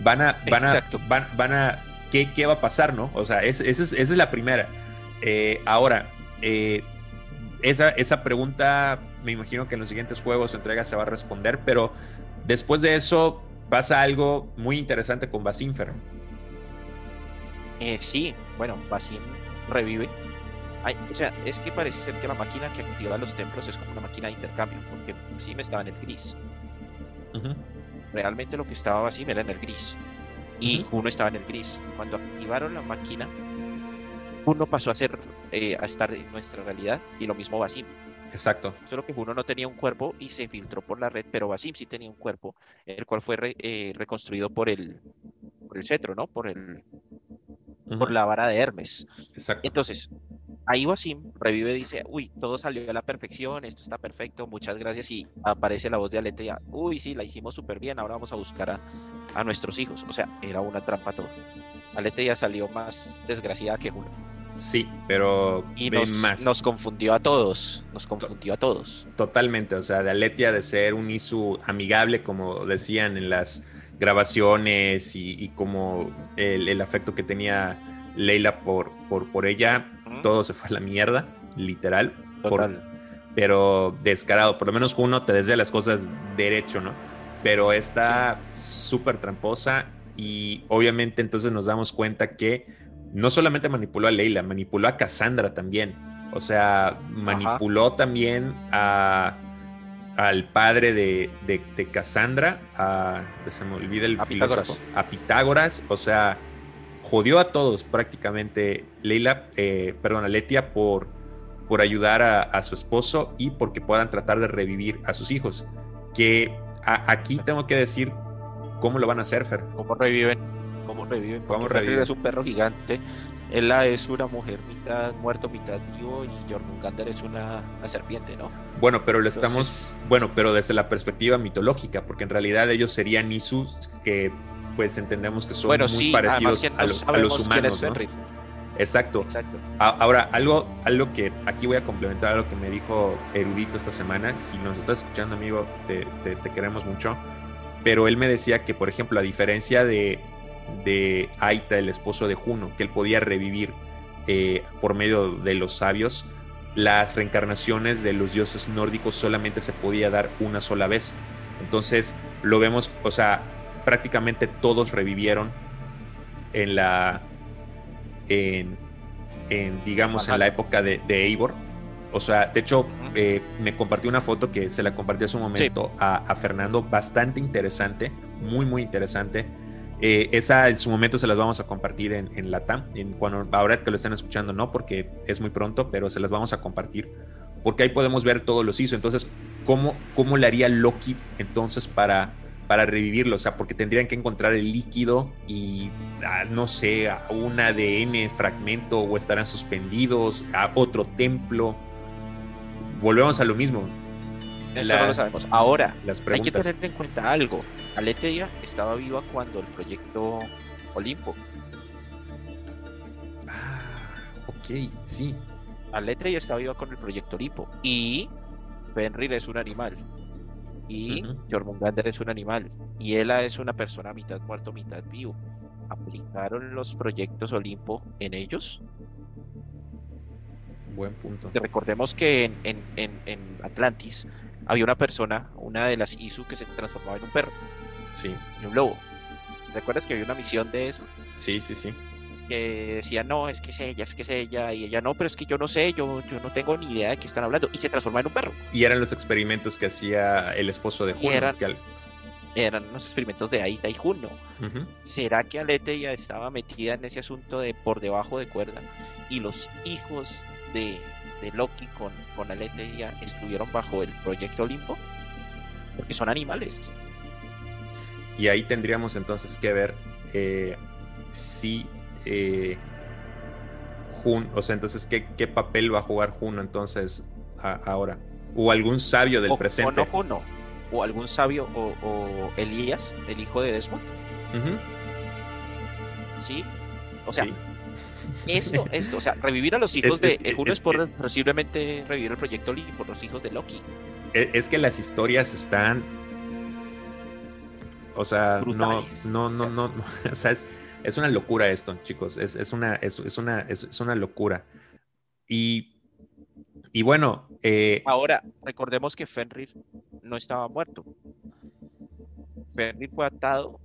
van a... Van a, van, a ¿qué, ¿qué, va a pasar, no? O sea, esa es, la primera. Eh, ahora, esa, esa pregunta me imagino que en los siguientes juegos o entregas se va a responder, pero después de eso pasa algo muy interesante con Basinfer. Eh, sí, bueno, Basim revive. o sea, es que parece ser que la máquina que activa los templos es como una máquina de intercambio, porque Basim estaba en el gris. Realmente lo que estaba Basim era en el gris. Y uno estaba en el gris. Cuando activaron la máquina, uno pasó a ser eh, a estar en nuestra realidad y lo mismo Basim. Exacto. Solo que uno no tenía un cuerpo y se filtró por la red, pero Basim sí tenía un cuerpo, el cual fue eh, reconstruido por el, por el cetro, ¿no? Por el por la vara de Hermes. Exacto. Entonces, ahí Wasim revive y dice, uy, todo salió a la perfección, esto está perfecto, muchas gracias. Y aparece la voz de Aletea, uy, sí, la hicimos súper bien, ahora vamos a buscar a, a, nuestros hijos. O sea, era una trampa todo. Aletea salió más desgraciada que uno. Sí, pero y nos, más. nos confundió a todos, nos confundió a todos. Totalmente, o sea, de Aletia de ser un Isu amigable, como decían en las grabaciones y, y como el, el, afecto que tenía Leila por, por, por ella, todo se fue a la mierda, literal. Por, pero descarado, por lo menos uno te desea las cosas derecho, ¿no? Pero está súper sí. tramposa y obviamente entonces nos damos cuenta que no solamente manipuló a Leila, manipuló a Cassandra también. O sea, manipuló Ajá. también a, al padre de, de, de Cassandra, a, se me olvida el a filósofo, Pitágoras. a Pitágoras, o sea, jodió a todos prácticamente Leila, eh, perdón, a Letia por, por ayudar a, a, su esposo y porque puedan tratar de revivir a sus hijos. Que a, aquí tengo que decir cómo lo van a hacer, Fer. ¿Cómo reviven? ¿Cómo reviven? ¿Cómo Porque reviven? es un perro gigante. Ella es una mujer mitad muerto, mitad vivo. Y Jormungandr es una, una, serpiente, ¿no? Bueno, pero lo estamos. Bueno, pero desde la perspectiva mitológica, porque en realidad ellos serían Isus que pues entendemos que son bueno, muy sí, parecidos no a, lo, a, los humanos. ¿no? Exacto. Exacto. Ahora, algo, algo que aquí voy a complementar a lo que me dijo Erudito esta semana. Si nos estás escuchando, amigo, te, te, te queremos mucho. Pero él me decía que, por ejemplo, a diferencia de, de Aita, el esposo de Juno, que él podía revivir eh, por medio de los sabios, las reencarnaciones de los dioses nórdicos solamente se podía dar una sola vez. Entonces, lo vemos, o sea, prácticamente todos revivieron en la en, en digamos Ajá. en la época de, de, Eivor o sea de hecho eh, me compartió una foto que se la compartí hace un momento sí. a, a, Fernando bastante interesante muy muy interesante eh, esa en su momento se las vamos a compartir en, la TAM en cuando ahora que lo están escuchando no porque es muy pronto pero se las vamos a compartir porque ahí podemos ver todos los hizo entonces cómo cómo le haría Loki entonces para para revivirlo, o sea, porque tendrían que encontrar el líquido y, ah, no sé, un ADN fragmento o estarán suspendidos a otro templo. Volvemos a lo mismo. Eso La, no lo sabemos. Ahora, hay que tener en cuenta algo. Aletheia estaba viva cuando el proyecto Olimpo. Ah, ok, sí. Aletheia estaba viva con el proyecto Olimpo. Y Fenrir es un animal y uh -huh. Jormungandr es un animal y Ela es una persona mitad muerto, mitad vivo. ¿Aplicaron los proyectos Olimpo en ellos? Buen punto. Recordemos que en, en, en, en, Atlantis había una persona, una de las Isu, que se transformaba en un perro. Sí. En un lobo. ¿Recuerdas que había una misión de eso? Sí, sí, sí. Que decía, no, es que es ella, es que es ella, y ella, no, pero es que yo no sé, yo, yo no tengo ni idea de qué están hablando, y se transforma en un perro. Y eran los experimentos que hacía el esposo de Juno. Eran, al... eran unos experimentos de Aida y Juno. Uh -huh. ¿Será que Alete ya estaba metida en ese asunto de por debajo de cuerda? Y los hijos de, de Loki con, con estuvieron bajo el proyecto Olimpo? Porque son animales. Y ahí tendríamos entonces que ver eh, si eh, Jun, o sea, entonces, ¿qué, ¿qué, papel va a jugar Juno entonces a, ahora? O algún sabio del o, presente. O no Juno, o algún sabio, o, o, Elías, el hijo de Desmond. Uh -huh. Sí, o sea, sí. Esto, (laughs) esto, o sea, revivir a los hijos es, de es, Juno es, por posiblemente revivir el proyecto Lee por los hijos de Loki. Es que las historias están. O sea, Brutales. no, no, no, no, (laughs) no, o sea, es, es una locura esto, chicos. Es, es una, es, es, una, es, es, una locura. Y, y bueno. Eh, Ahora, recordemos que Fenrir no estaba muerto. Fenrir fue atado.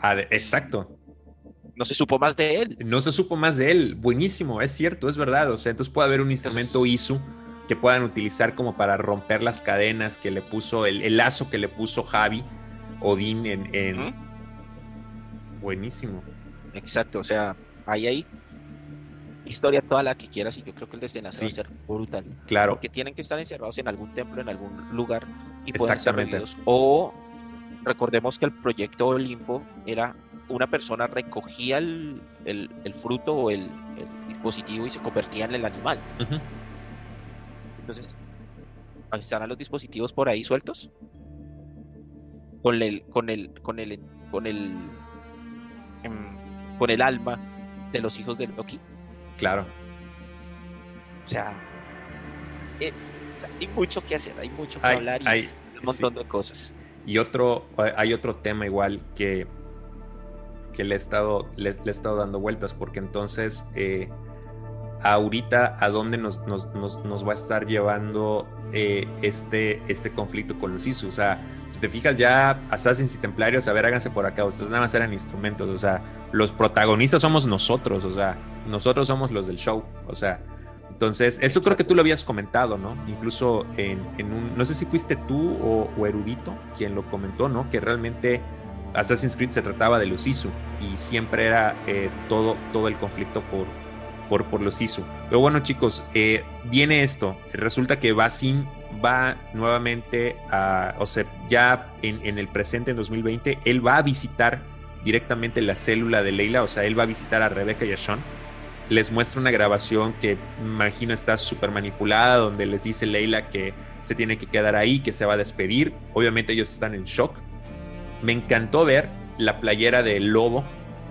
Ah, de, exacto. No se supo más de él. No se supo más de él. Buenísimo, es cierto, es verdad. O sea, entonces puede haber un instrumento entonces, ISU que puedan utilizar como para romper las cadenas que le puso, el, el lazo que le puso Javi, Odín en. en... Buenísimo. Exacto, o sea, hay ahí historia toda la que quieras y yo creo que el desenlace sí. va a ser brutal. Claro. Porque tienen que estar encerrados en algún templo, en algún lugar y pueden ser revividos. O recordemos que el proyecto Olimpo era una persona recogía el, fruto o el, dispositivo y se convertía en el animal. Entonces, están los dispositivos por ahí sueltos. Con el, con el, con el, con el, em, con el alma de los hijos de Loki. Claro. O sea, eh, hay mucho que hacer, hay mucho que hablar y hay, un montón de cosas. Y otro, hay otro tema igual que, que le, he estado, le, he estado dando vueltas, porque entonces eh, ahorita a dónde nos, nos, va a estar llevando eh, este, este conflicto con los ISU. O sea, si te fijas ya, Assassins y Templarios, a ver, háganse por acá, ustedes nada más eran instrumentos, o sea, los protagonistas somos nosotros, o sea, nosotros somos los del show, o sea, entonces, eso creo que tú lo habías comentado, ¿no? Incluso en, un, no sé si fuiste tú o, Erudito quien lo comentó, ¿no? Que realmente Assassin's Creed se trataba de los ISU y siempre era eh, todo, todo el conflicto por, por, por los ISU. Pero bueno, chicos, eh, viene esto. Resulta que Basim va nuevamente a, o sea, ya en, en el presente, en 2020, él va a visitar directamente la célula de Leila, o sea, él va a visitar a Rebecca y a Sean les muestra una grabación que imagino está súper manipulada, donde les dice Leila que se tiene que quedar ahí, que se va a despedir. Obviamente ellos están en shock. Me encantó ver la playera de lobo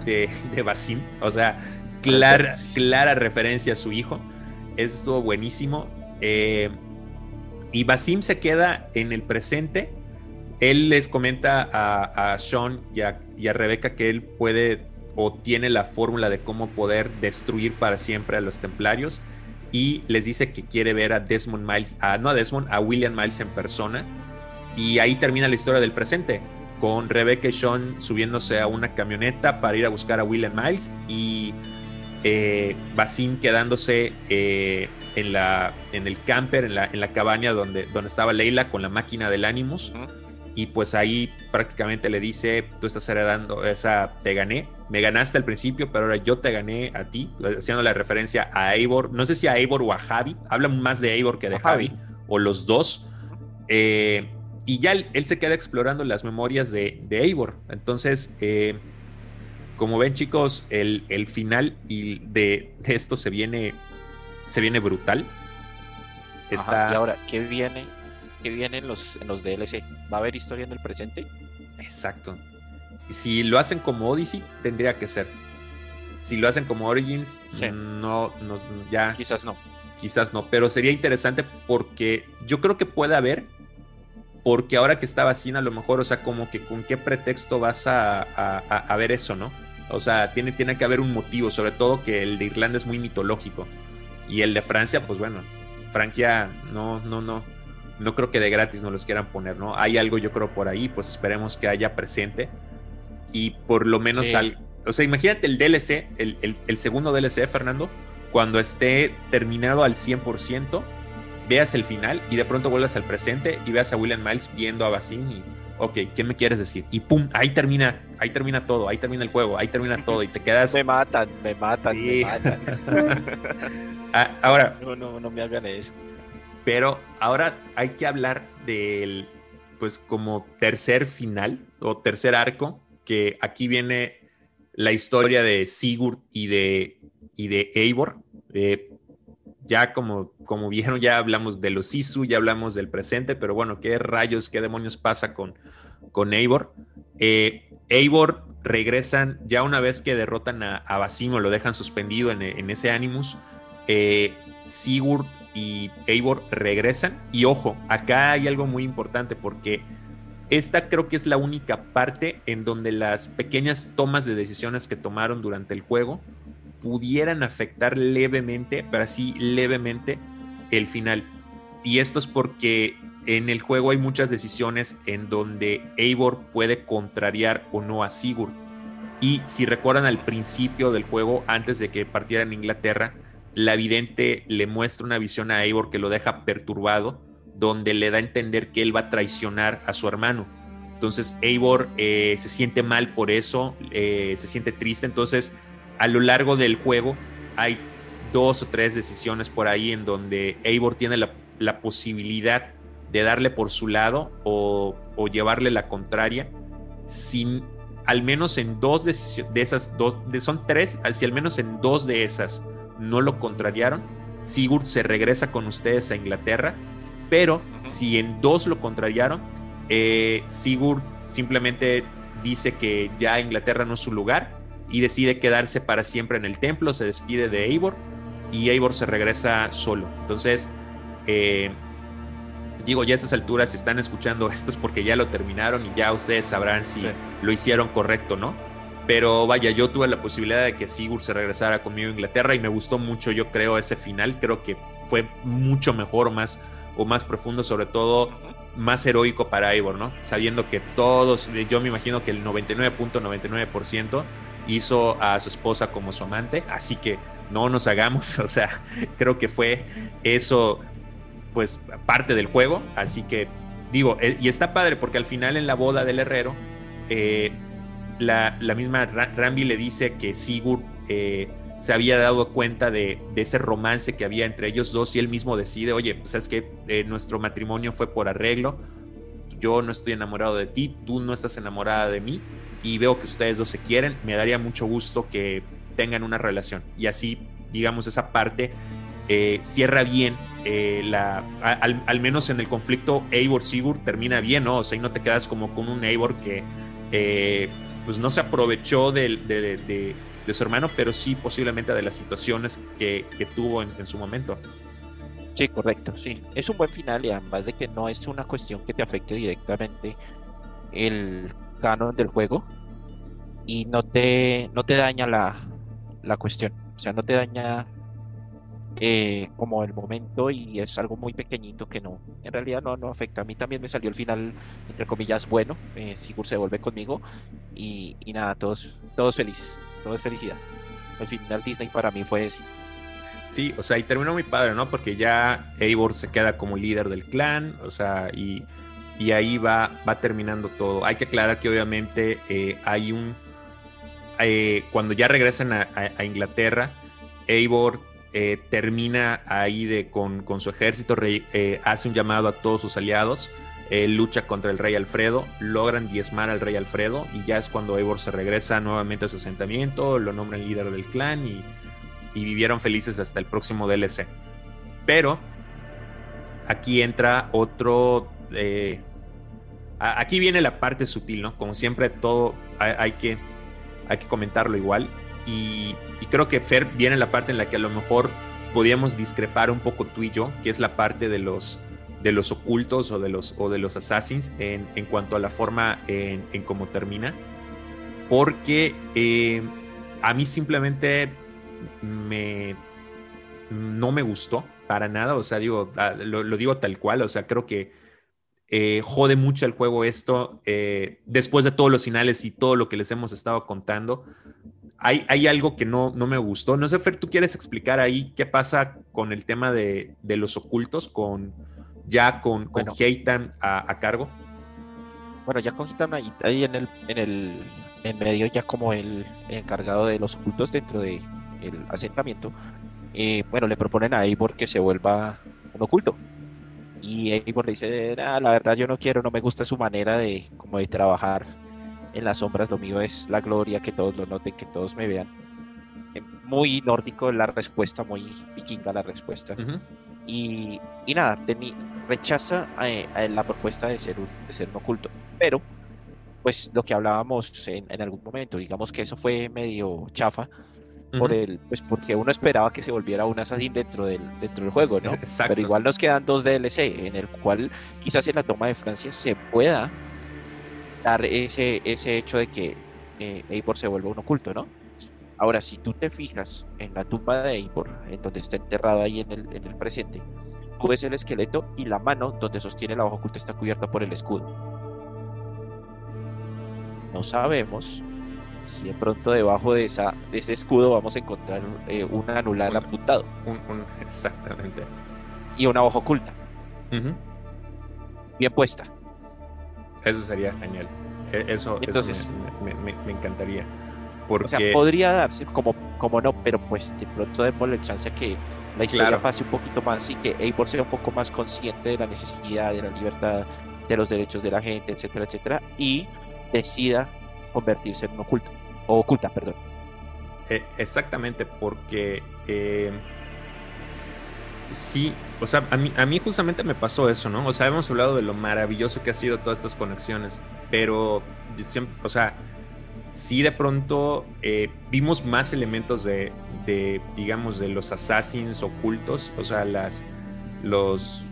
de, de Basim, o sea, clara, clara referencia a su hijo. Eso estuvo buenísimo. Eh, y Basim se queda en el presente. Él les comenta a, a Sean y a, y a Rebeca que él puede o tiene la fórmula de cómo poder destruir para siempre a los templarios y les dice que quiere ver a Desmond Miles, a, no a Desmond, a William Miles en persona. Y ahí termina la historia del presente, con Rebecca y Sean subiéndose a una camioneta para ir a buscar a William Miles y eh, Basim quedándose eh, en, la, en el camper, en la, en la cabaña donde, donde estaba Leila con la máquina del Animus. Y pues ahí prácticamente le dice, tú estás heredando esa, te gané, me ganaste al principio, pero ahora yo te gané a ti, haciendo la referencia a Eivor, no sé si a Eivor o a Javi, hablan más de Eivor que de Javi, o los dos, eh, y ya él, se queda explorando las memorias de, de Eivor, entonces... Eh, como ven chicos, el, el final y de, esto se viene, se viene brutal. Está... y ahora, ¿qué viene que viene en los, en los DLC. ¿Va a haber historia en el presente? Exacto. Si lo hacen como Odyssey, tendría que ser. Si lo hacen como Origins, no, nos, ya. Quizás no. Quizás no, pero sería interesante porque yo creo que puede haber, porque ahora que está vacina, a lo mejor, o sea, como que con qué pretexto vas a, a, ver eso, ¿no? O sea, tiene, tiene que haber un motivo, sobre todo que el de Irlanda es muy mitológico. Y el de Francia, pues bueno, Francia no, no, no, no creo que de gratis no los quieran poner, ¿no? Hay algo yo creo por ahí, pues esperemos que haya presente y por lo menos al... O sea, imagínate el DLC, el, segundo DLC, Fernando, cuando esté terminado al 100%, veas el final y de pronto vuelvas al presente y veas a William Miles viendo a Basim y, ok, ¿qué me quieres decir? Y pum, ahí termina, ahí termina todo, ahí termina el juego, ahí termina todo y te (laughs) quedas... Me matan, me matan, me matan. (laughs) Ah, ahora... No, no, no me hagan eso. Pero ahora hay que hablar del, pues como tercer final o tercer arco, que aquí viene la historia de Sigurd y de, y de Eivor. Eh, ya como, como vieron, ya hablamos de los Isu, ya hablamos del presente, pero bueno, ¿qué rayos, qué demonios pasa con, con Eivor? Eh, Eivor regresan ya una vez que derrotan a, a Basimo, lo dejan suspendido en, ese Animus. Eh, Sigurd y Eivor regresan. Y ojo, acá hay algo muy importante porque esta creo que es la única parte en donde las pequeñas tomas de decisiones que tomaron durante el juego pudieran afectar levemente, pero así levemente, el final. Y esto es porque en el juego hay muchas decisiones en donde Eivor puede contrariar o no a Sigurd. Y si recuerdan al principio del juego, antes de que partiera en Inglaterra, la vidente le muestra una visión a Eivor que lo deja perturbado, donde le da a entender que él va a traicionar a su hermano. Entonces Eivor eh, se siente mal por eso, eh, se siente triste. Entonces, a lo largo del juego hay dos o tres decisiones por ahí en donde Eivor tiene la, posibilidad de darle por su lado o, o, llevarle la contraria. Sin al menos en dos de, esas dos, son tres, si al menos en dos de esas no lo contrariaron, Sigurd se regresa con ustedes a Inglaterra, pero si en dos lo contrariaron, eh, Sigurd simplemente dice que ya Inglaterra no es su lugar y decide quedarse para siempre en el templo, se despide de Eivor y Eivor se regresa solo. Entonces, eh, digo, ya a estas alturas, si están escuchando esto es porque ya lo terminaron y ya ustedes sabrán si lo hicieron correcto, ¿no? Pero vaya, yo tuve la posibilidad de que Sigurd se regresara conmigo a Inglaterra y me gustó mucho, yo creo, ese final. Creo que fue mucho mejor, más o más profundo, sobre todo más heroico para Eivor, ¿no? Sabiendo que todos, yo me imagino que el 99.99% hizo a su esposa como su amante, así que no nos hagamos, (laughs) o sea, creo que fue eso pues parte del juego, así que digo, eh, y está padre porque al final en la boda del herrero, eh, la, misma Rambi le dice que Sigurd eh, se había dado cuenta de, ese romance que había entre ellos dos y él mismo decide, oye, pues es que nuestro matrimonio fue por arreglo, yo no estoy enamorado de ti, tú no estás enamorada de mí y veo que ustedes dos se quieren, me daría mucho gusto que tengan una relación y así, digamos, esa parte eh, cierra bien, eh, al, menos en el conflicto Eivor-Sigurd termina bien, ¿no? O sea, y no te quedas como con un Eivor que eh, pues no se aprovechó de, su hermano, pero sí posiblemente de las situaciones que, tuvo en, su momento. Sí, correcto, sí. Es un buen final y además de que no es una cuestión que te afecte directamente el canon del juego y no te, no te daña la, la cuestión. O sea, no te daña eh, como el momento y es algo muy pequeñito que no, en realidad no, no afecta. A mí también me salió el final, entre comillas, bueno, eh, Sigurd se vuelve conmigo y, nada, todos, todos felices, todo es felicidad. El final Disney para mí fue ese. Sí, o sea, y terminó muy padre, ¿no? Porque ya Eivor se queda como líder del clan, o sea, y, y ahí va, va terminando todo. Hay que aclarar que obviamente eh, hay un... cuando ya regresan a, Inglaterra, Eivor eh, termina ahí de, con, su ejército, eh, hace un llamado a todos sus aliados, lucha contra el rey Alfredo, logran diezmar al rey Alfredo y ya es cuando Eivor se regresa nuevamente a su asentamiento, lo nombran líder del clan y, vivieron felices hasta el próximo DLC. Pero aquí entra otro... Eh, aquí viene la parte sutil, ¿no? Como siempre todo hay, que, hay que comentarlo igual. Y, creo que Fer viene la parte en la que a lo mejor podíamos discrepar un poco tú y yo, que es la parte de los, de los ocultos o de los, o de los assassins en, en cuanto a la forma en, en cómo termina. Porque eh, a mí simplemente me, no me gustó para nada, o sea, digo, ah, lo, digo tal cual, o sea, creo que eh, jode mucho el juego esto, eh, después de todos los finales y todo lo que les hemos estado contando, hay, algo que no, no, me gustó. No sé, Fer, ¿tú quieres explicar ahí qué pasa con el tema de, los ocultos, con ya con, con a, cargo? Bueno, ya con Heitan ahí, en el, en el en medio ya como el, encargado de los ocultos dentro del el asentamiento, eh, bueno, le proponen a Eivor que se vuelva un oculto. Y Eivor le dice, ah, la verdad yo no quiero, no me gusta su manera de como de trabajar en las sombras, lo mío es la gloria, que todos lo noten, que todos me vean. Eh, muy nórdico la respuesta, muy vikinga la respuesta. y, y, nada, rechaza eh, la propuesta de ser, un, de ser un oculto. Pero, pues lo que hablábamos en, en algún momento, digamos que eso fue medio chafa, por el, pues porque uno esperaba que se volviera un assassin dentro del, dentro del juego, ¿no? (laughs) Pero igual nos quedan dos DLC en el cual quizás en la toma de Francia se pueda dar ese, ese hecho de que eh, Eivor se vuelva un oculto, ¿no? Ahora, si tú te fijas en la tumba de Eivor, en donde está enterrado ahí en el, en el presente, tú ves el esqueleto y la mano donde sostiene la hoja oculta está cubierta por el escudo. No sabemos si de pronto debajo de, esa, de ese escudo vamos a encontrar eh, un anular apuntado. (laughs) exactamente. Y una hoja oculta. Bien puesta. Eso sería genial. E, eso, Entonces, me, encantaría. Porque... O sea, podría darse como, como no, pero pues de pronto demos la chance a que la historia pase un poquito más y que Eivor sea un poco más consciente de la necesidad, de la libertad, de los derechos de la gente, etcétera, etcétera, y decida convertirse en oculto, o oculta, perdón. Eh, exactamente, porque eh, sí, o sea, a mí, a mí justamente me pasó eso, ¿no? O sea, hemos hablado de lo maravilloso que ha sido todas estas conexiones, pero siempre, o sea, sí de pronto eh, vimos más elementos de, de, digamos, de los assassins ocultos, o sea, las, los,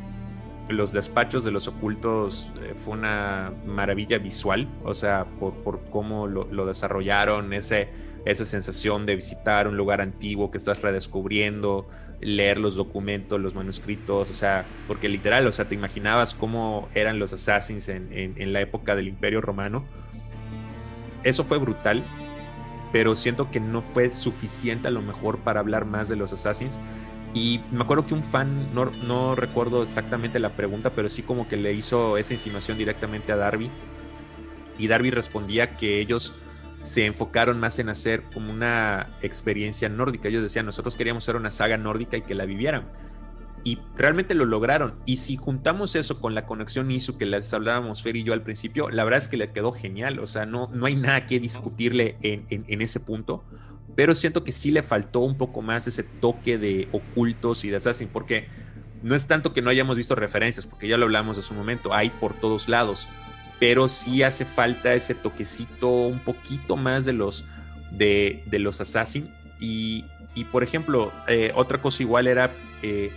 los despachos de los ocultos eh, fue una maravilla visual, o sea, por, cómo lo, desarrollaron, ese, esa sensación de visitar un lugar antiguo que estás redescubriendo, leer los documentos, los manuscritos, o sea, porque literal, o sea, te imaginabas cómo eran los assassins en, en, en la época del Imperio Romano eso fue brutal, pero siento que no fue suficiente a lo mejor para hablar más de los Assassins. Y me acuerdo que un fan, no, no, recuerdo exactamente la pregunta, pero sí como que le hizo esa insinuación directamente a Darby. Y Darby respondía que ellos se enfocaron más en hacer como una experiencia nórdica. Ellos decían, nosotros queríamos hacer una saga nórdica y que la vivieran y realmente lo lograron. Y si juntamos eso con la conexión ISU que les hablábamos Fer y yo al principio, la verdad es que le quedó genial. O sea, no, no hay nada que discutirle en, en, ese punto. Pero siento que sí le faltó un poco más ese toque de ocultos y de Assassin, porque no es tanto que no hayamos visto referencias, porque ya lo hablamos en su momento, hay por todos lados. Pero sí hace falta ese toquecito un poquito más de los, de, de los Assassin. Y, y por ejemplo, eh, otra cosa igual era. Eh,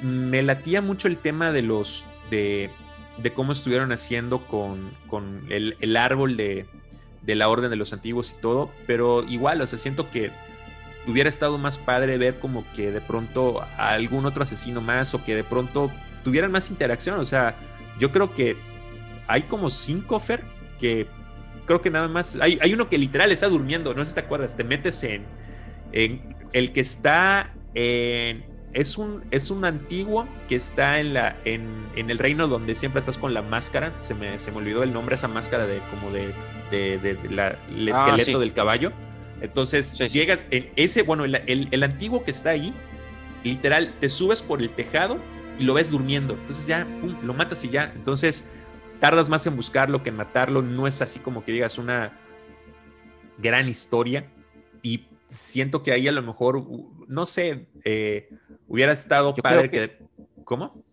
me latía mucho el tema de los. de, de cómo estuvieron haciendo con, con el, el, árbol de, de la orden de los antiguos y todo. Pero igual, o sea, siento que hubiera estado más padre ver como que de pronto algún otro asesino más o que de pronto tuvieran más interacción. O sea, yo creo que hay como cinco Fer que creo que nada más. Hay, hay uno que literal está durmiendo, no sé si te acuerdas. Te metes en, en el que está en es un, es un antiguo que está en, la, en, en, el reino donde siempre estás con la máscara. Se me, se me olvidó el nombre, esa máscara de como de, de, de, de la, el ah, esqueleto ah, sí. del caballo. Entonces sí, sí. llegas en ese, bueno, el, el, el, antiguo que está ahí, literal, te subes por el tejado y lo ves durmiendo. Entonces ya, pum, lo matas y ya. Entonces tardas más en buscarlo que en matarlo. No es así como que digas una gran historia. Y siento que ahí a lo mejor, no sé, eh, hubiera estado yo padre que, que, ¿Cómo?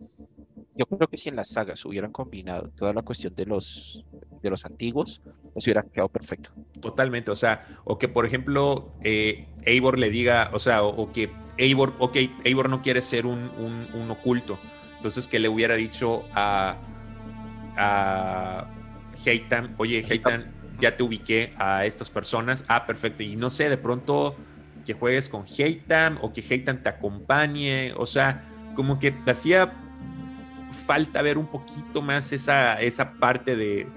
Yo creo que si en las sagas hubieran combinado toda la cuestión de los, de los antiguos, les hubiera quedado perfecto. Totalmente, o sea, o que por ejemplo eh, Eivor le diga, o sea, o, o, que Eivor, ok, Eivor no quiere ser un, un, un oculto, entonces que le hubiera dicho a, a Heitan, oye, Heitan, ya te ubiqué a estas personas. Ah, perfecto. Y no sé, de pronto que juegues con Heitan o que Heitan te acompañe. O sea, como que te hacía falta ver un poquito más esa, esa parte de,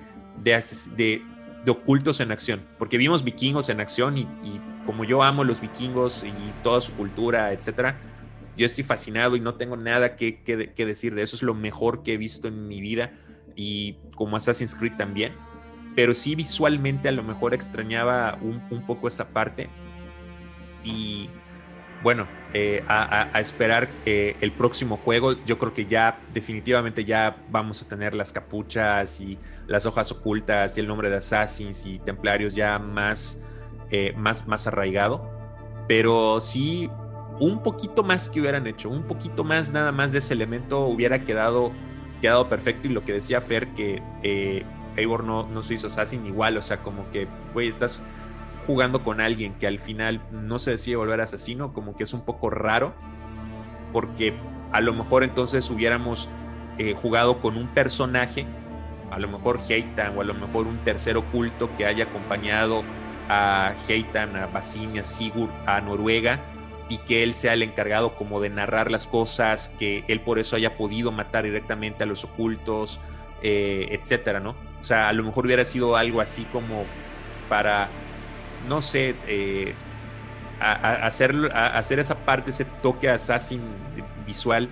de, de, ocultos en acción. Porque vimos vikingos en acción y, y, como yo amo los vikingos y toda su cultura, etcétera, yo estoy fascinado y no tengo nada que, que, que decir de eso. Es lo mejor que he visto en mi vida y como Assassin's Creed también pero sí visualmente a lo mejor extrañaba un, un poco esa parte. Y bueno, eh, a, esperar eh, el próximo juego. Yo creo que ya definitivamente ya vamos a tener las capuchas y las hojas ocultas y el nombre de Assassins y Templarios ya más, eh, más, más arraigado. Pero sí, un poquito más que hubieran hecho, un poquito más nada más de ese elemento hubiera quedado, quedado perfecto. Y lo que decía Fer, que Eivor no, no se hizo Assassin igual, o sea, como que, güey, estás jugando con alguien que al final no se decide volver asesino, como que es un poco raro, porque a lo mejor entonces hubiéramos eh, jugado con un personaje, a lo mejor Heitan o a lo mejor un tercer oculto que haya acompañado a Heitan, a Basim, a Sigurd, a Noruega, y que él sea el encargado como de narrar las cosas, que él por eso haya podido matar directamente a los ocultos, eh, etcétera, ¿no? O sea, a lo mejor hubiera sido algo así como para, no sé, eh, a, a hacer, a hacer esa parte, ese toque assassin visual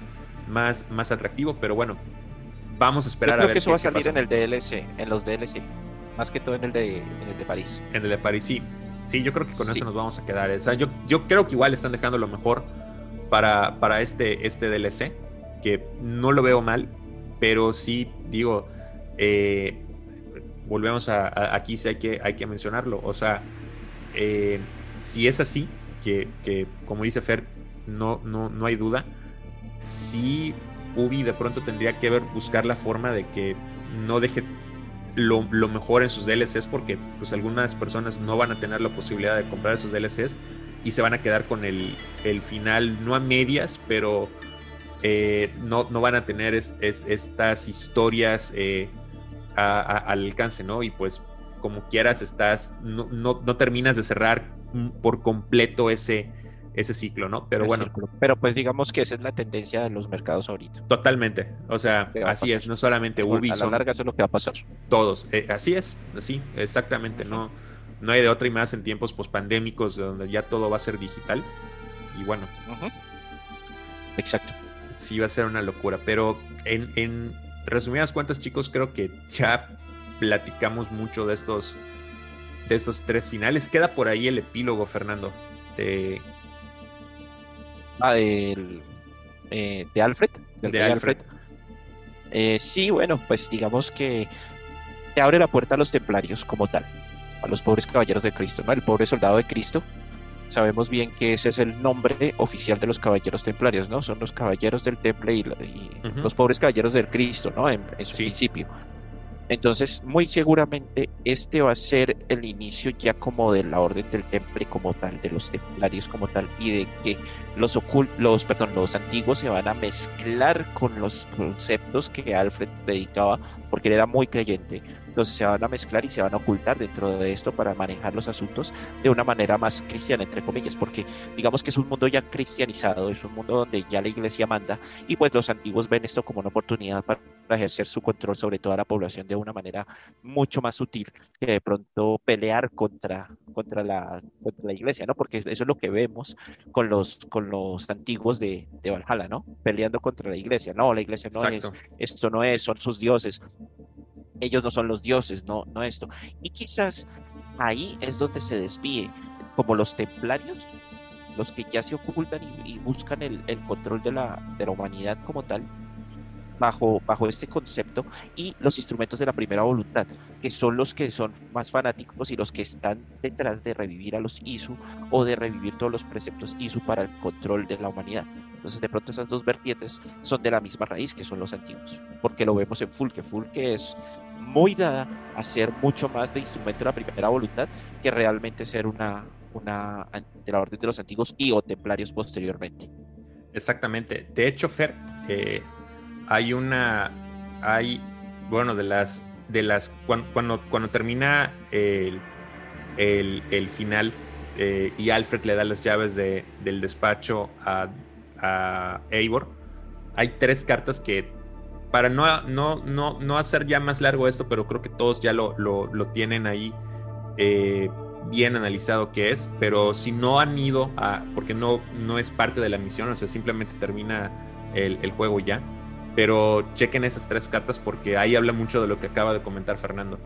más, más atractivo, pero bueno, vamos a esperar Yo creo a ver. que eso va a salir en el DLC, en los DLC, más que todo en el de, en el de París. En el de París, sí. Sí, yo creo que con sí. eso nos vamos a quedar. O sea, yo, yo creo que igual están dejando lo mejor para, para este, este DLC, que no lo veo mal, pero sí, digo, eh, volvemos a, aquí sí hay que, hay que mencionarlo. O sea, eh, si es así, que, que, como dice Fer, no, no, no hay duda, sí Ubi de pronto tendría que ver, buscar la forma de que no deje lo, mejor en sus DLCs porque pues algunas personas no van a tener la posibilidad de comprar esos DLCs y se van a quedar con el, final, no a medias, pero eh, no, no, van a tener estas historias eh, al alcance, ¿no? Y pues como quieras, estás, no, no terminas de cerrar por completo ese, ese ciclo, ¿no? Pero bueno. Pero pues digamos que esa es la tendencia de los mercados ahorita. Totalmente. O sea, así es, no solamente Ubisoft. A la larga eso es lo que va a pasar. Todos. Eh, así es, así, exactamente. No, no hay de otra y más en tiempos pospandémicos donde ya todo va a ser digital. Y bueno. Exacto. Sí, va a ser una locura. Pero en, en resumidas cuentas, chicos, creo que ya platicamos mucho de estos de estos tres finales. Queda por ahí el epílogo, Fernando, de Ah, del, eh, de Alfred. de Alfred. Eh, sí, bueno, pues digamos que te abre la puerta a los templarios como tal, a los pobres caballeros de Cristo, ¿no? El pobre soldado de Cristo. Sabemos bien que ese es el nombre oficial de los caballeros templarios, ¿no? Son los caballeros del temple y, los pobres caballeros del Cristo, ¿no? En, su principio. Entonces, muy seguramente este va a ser el inicio ya como de la orden del temple como tal, de los templarios como tal, y de que los los, perdón, los antiguos se van a mezclar con los conceptos que Alfred predicaba, porque él era muy creyente. Entonces se van a mezclar y se van a ocultar dentro de esto para manejar los asuntos de una manera más cristiana, entre comillas, porque digamos que es un mundo ya cristianizado, es un mundo donde ya la iglesia manda, y pues los antiguos ven esto como una oportunidad para ejercer su control sobre toda la población de una manera mucho más sutil que de pronto pelear contra, contra, la, contra la iglesia, ¿no? Porque eso es lo que vemos con los, con los antiguos de, de Valhalla, ¿no? Peleando contra la iglesia. No, la iglesia no es, esto no es, son sus dioses. Ellos no son los dioses, no, no esto. Y quizás ahí es donde se desvíe, como los templarios, los que ya se ocultan y, buscan el, el, control de la, de la humanidad como tal, bajo, bajo este concepto y los instrumentos de la primera voluntad, que son los que son más fanáticos y los que están detrás de revivir a los ISU o de revivir todos los preceptos ISU para el control de la humanidad. Entonces, de pronto, esas dos vertientes son de la misma raíz que son los antiguos, porque lo vemos en Fulke. Fulke es muy dada a ser mucho más de instrumento de la primera voluntad que realmente ser una, una de la orden de los antiguos y o templarios posteriormente. Exactamente. De hecho, Fer, eh, hay una, hay, bueno, de las, de las, cuando, cuando, termina el, el, final eh, y Alfred le da las llaves de, del despacho a, a Eivor, hay tres cartas que, para no, no, no, no hacer ya más largo esto, pero creo que todos ya lo, lo, lo tienen ahí eh, bien analizado qué es, pero si no han ido a, porque no, no es parte de la misión, o sea, simplemente termina el, el juego ya pero chequen esas tres cartas porque ahí habla mucho de lo que acaba de comentar Fernando.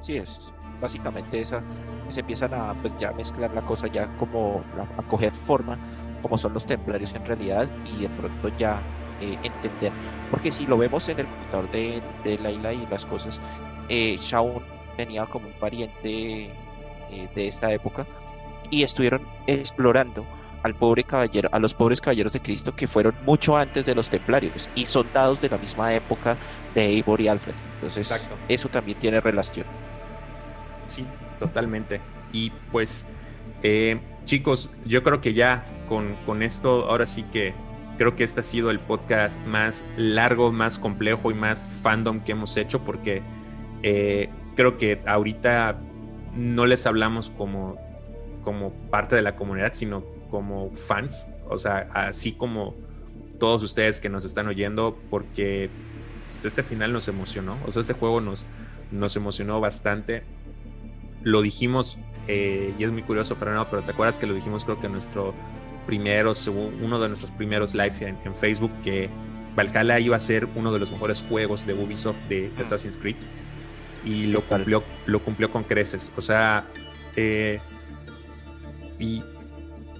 Sí, es básicamente esa. Se empiezan a pues ya mezclar la cosa ya como a coger forma, como son los templarios en realidad, y de pronto ya eh, entender. Porque si lo vemos en el computador de, de Laila y las cosas, eh, Shaun tenía como un pariente eh, de esta época y estuvieron explorando al pobre caballero, a los pobres caballeros de Cristo que fueron mucho antes de los templarios y soldados de la misma época de Eivor y Alfred. Entonces, eso también tiene relación. Sí, totalmente. Y pues, eh, chicos, yo creo que ya con, con esto, ahora sí que creo que este ha sido el podcast más largo, más complejo y más fandom que hemos hecho porque eh, creo que ahorita no les hablamos como, como parte de la comunidad, sino como fans, o sea, así como todos ustedes que nos están oyendo, porque pues, este final nos emocionó, o sea, este juego nos, nos emocionó bastante. Lo dijimos, eh, y es muy curioso, Fernando, pero te acuerdas que lo dijimos creo que en nuestro primero, uno de nuestros primeros lives en, Facebook, que Valhalla iba a ser uno de los mejores juegos de Ubisoft de, Assassin's Creed, y lo cumplió, lo cumplió con creces, o sea, eh, y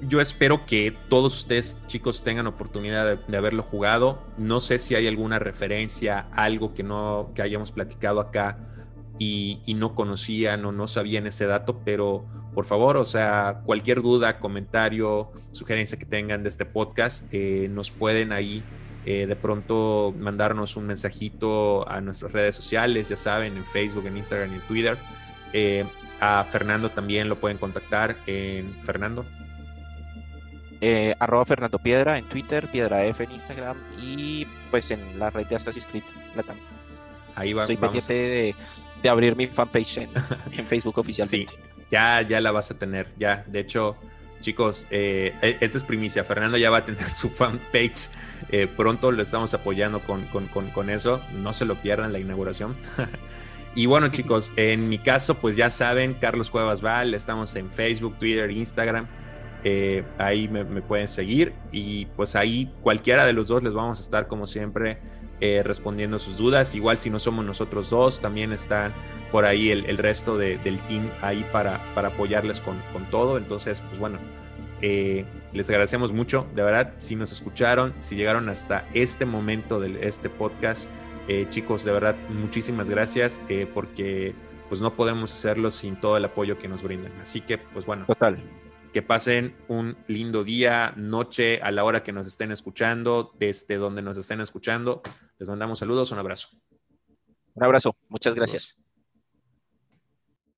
yo espero que todos ustedes, chicos, tengan oportunidad de, haberlo jugado. No sé si hay alguna referencia, algo que no que hayamos platicado acá y, no conocían o no sabían ese dato, pero por favor, o sea, cualquier duda, comentario, sugerencia que tengan de este podcast, eh, nos pueden ahí eh, de pronto mandarnos un mensajito a nuestras redes sociales, ya saben, en Facebook, en Instagram y en Twitter. Eh, a Fernando también lo pueden contactar en Fernando. Eh, arroba Fernando Piedra en Twitter, Piedra F en Instagram y pues en la red de Assassin's Creed Latam. Ahí va. Estoy pendiente de, de, abrir mi fanpage en, (laughs) en Facebook oficialmente. Sí, ya, ya la vas a tener, ya. De hecho, chicos, eh, e, esta es primicia. Fernando ya va a tener (laughs) su fanpage. Eh, pronto lo estamos apoyando con, con, con, con, eso. No se lo pierdan la inauguración. (laughs) y bueno, chicos, en mi caso, pues ya saben, Carlos Cuevas Val, estamos en Facebook, Twitter, Instagram. Eh, ahí me, pueden seguir y pues ahí cualquiera de los dos les vamos a estar como siempre eh, respondiendo sus dudas. Igual si no somos nosotros dos, también están por ahí el, resto del team ahí para, para apoyarles con, todo. Entonces, pues bueno, eh, les agradecemos mucho, de verdad, si nos escucharon, si llegaron hasta este momento de este podcast, chicos, de verdad, muchísimas gracias porque pues no podemos hacerlo sin todo el apoyo que nos brindan. Así que, pues bueno. Total. Que pasen un lindo día, noche, a la hora que nos estén escuchando, desde donde nos estén escuchando. Les mandamos saludos, un abrazo. Un abrazo, muchas gracias.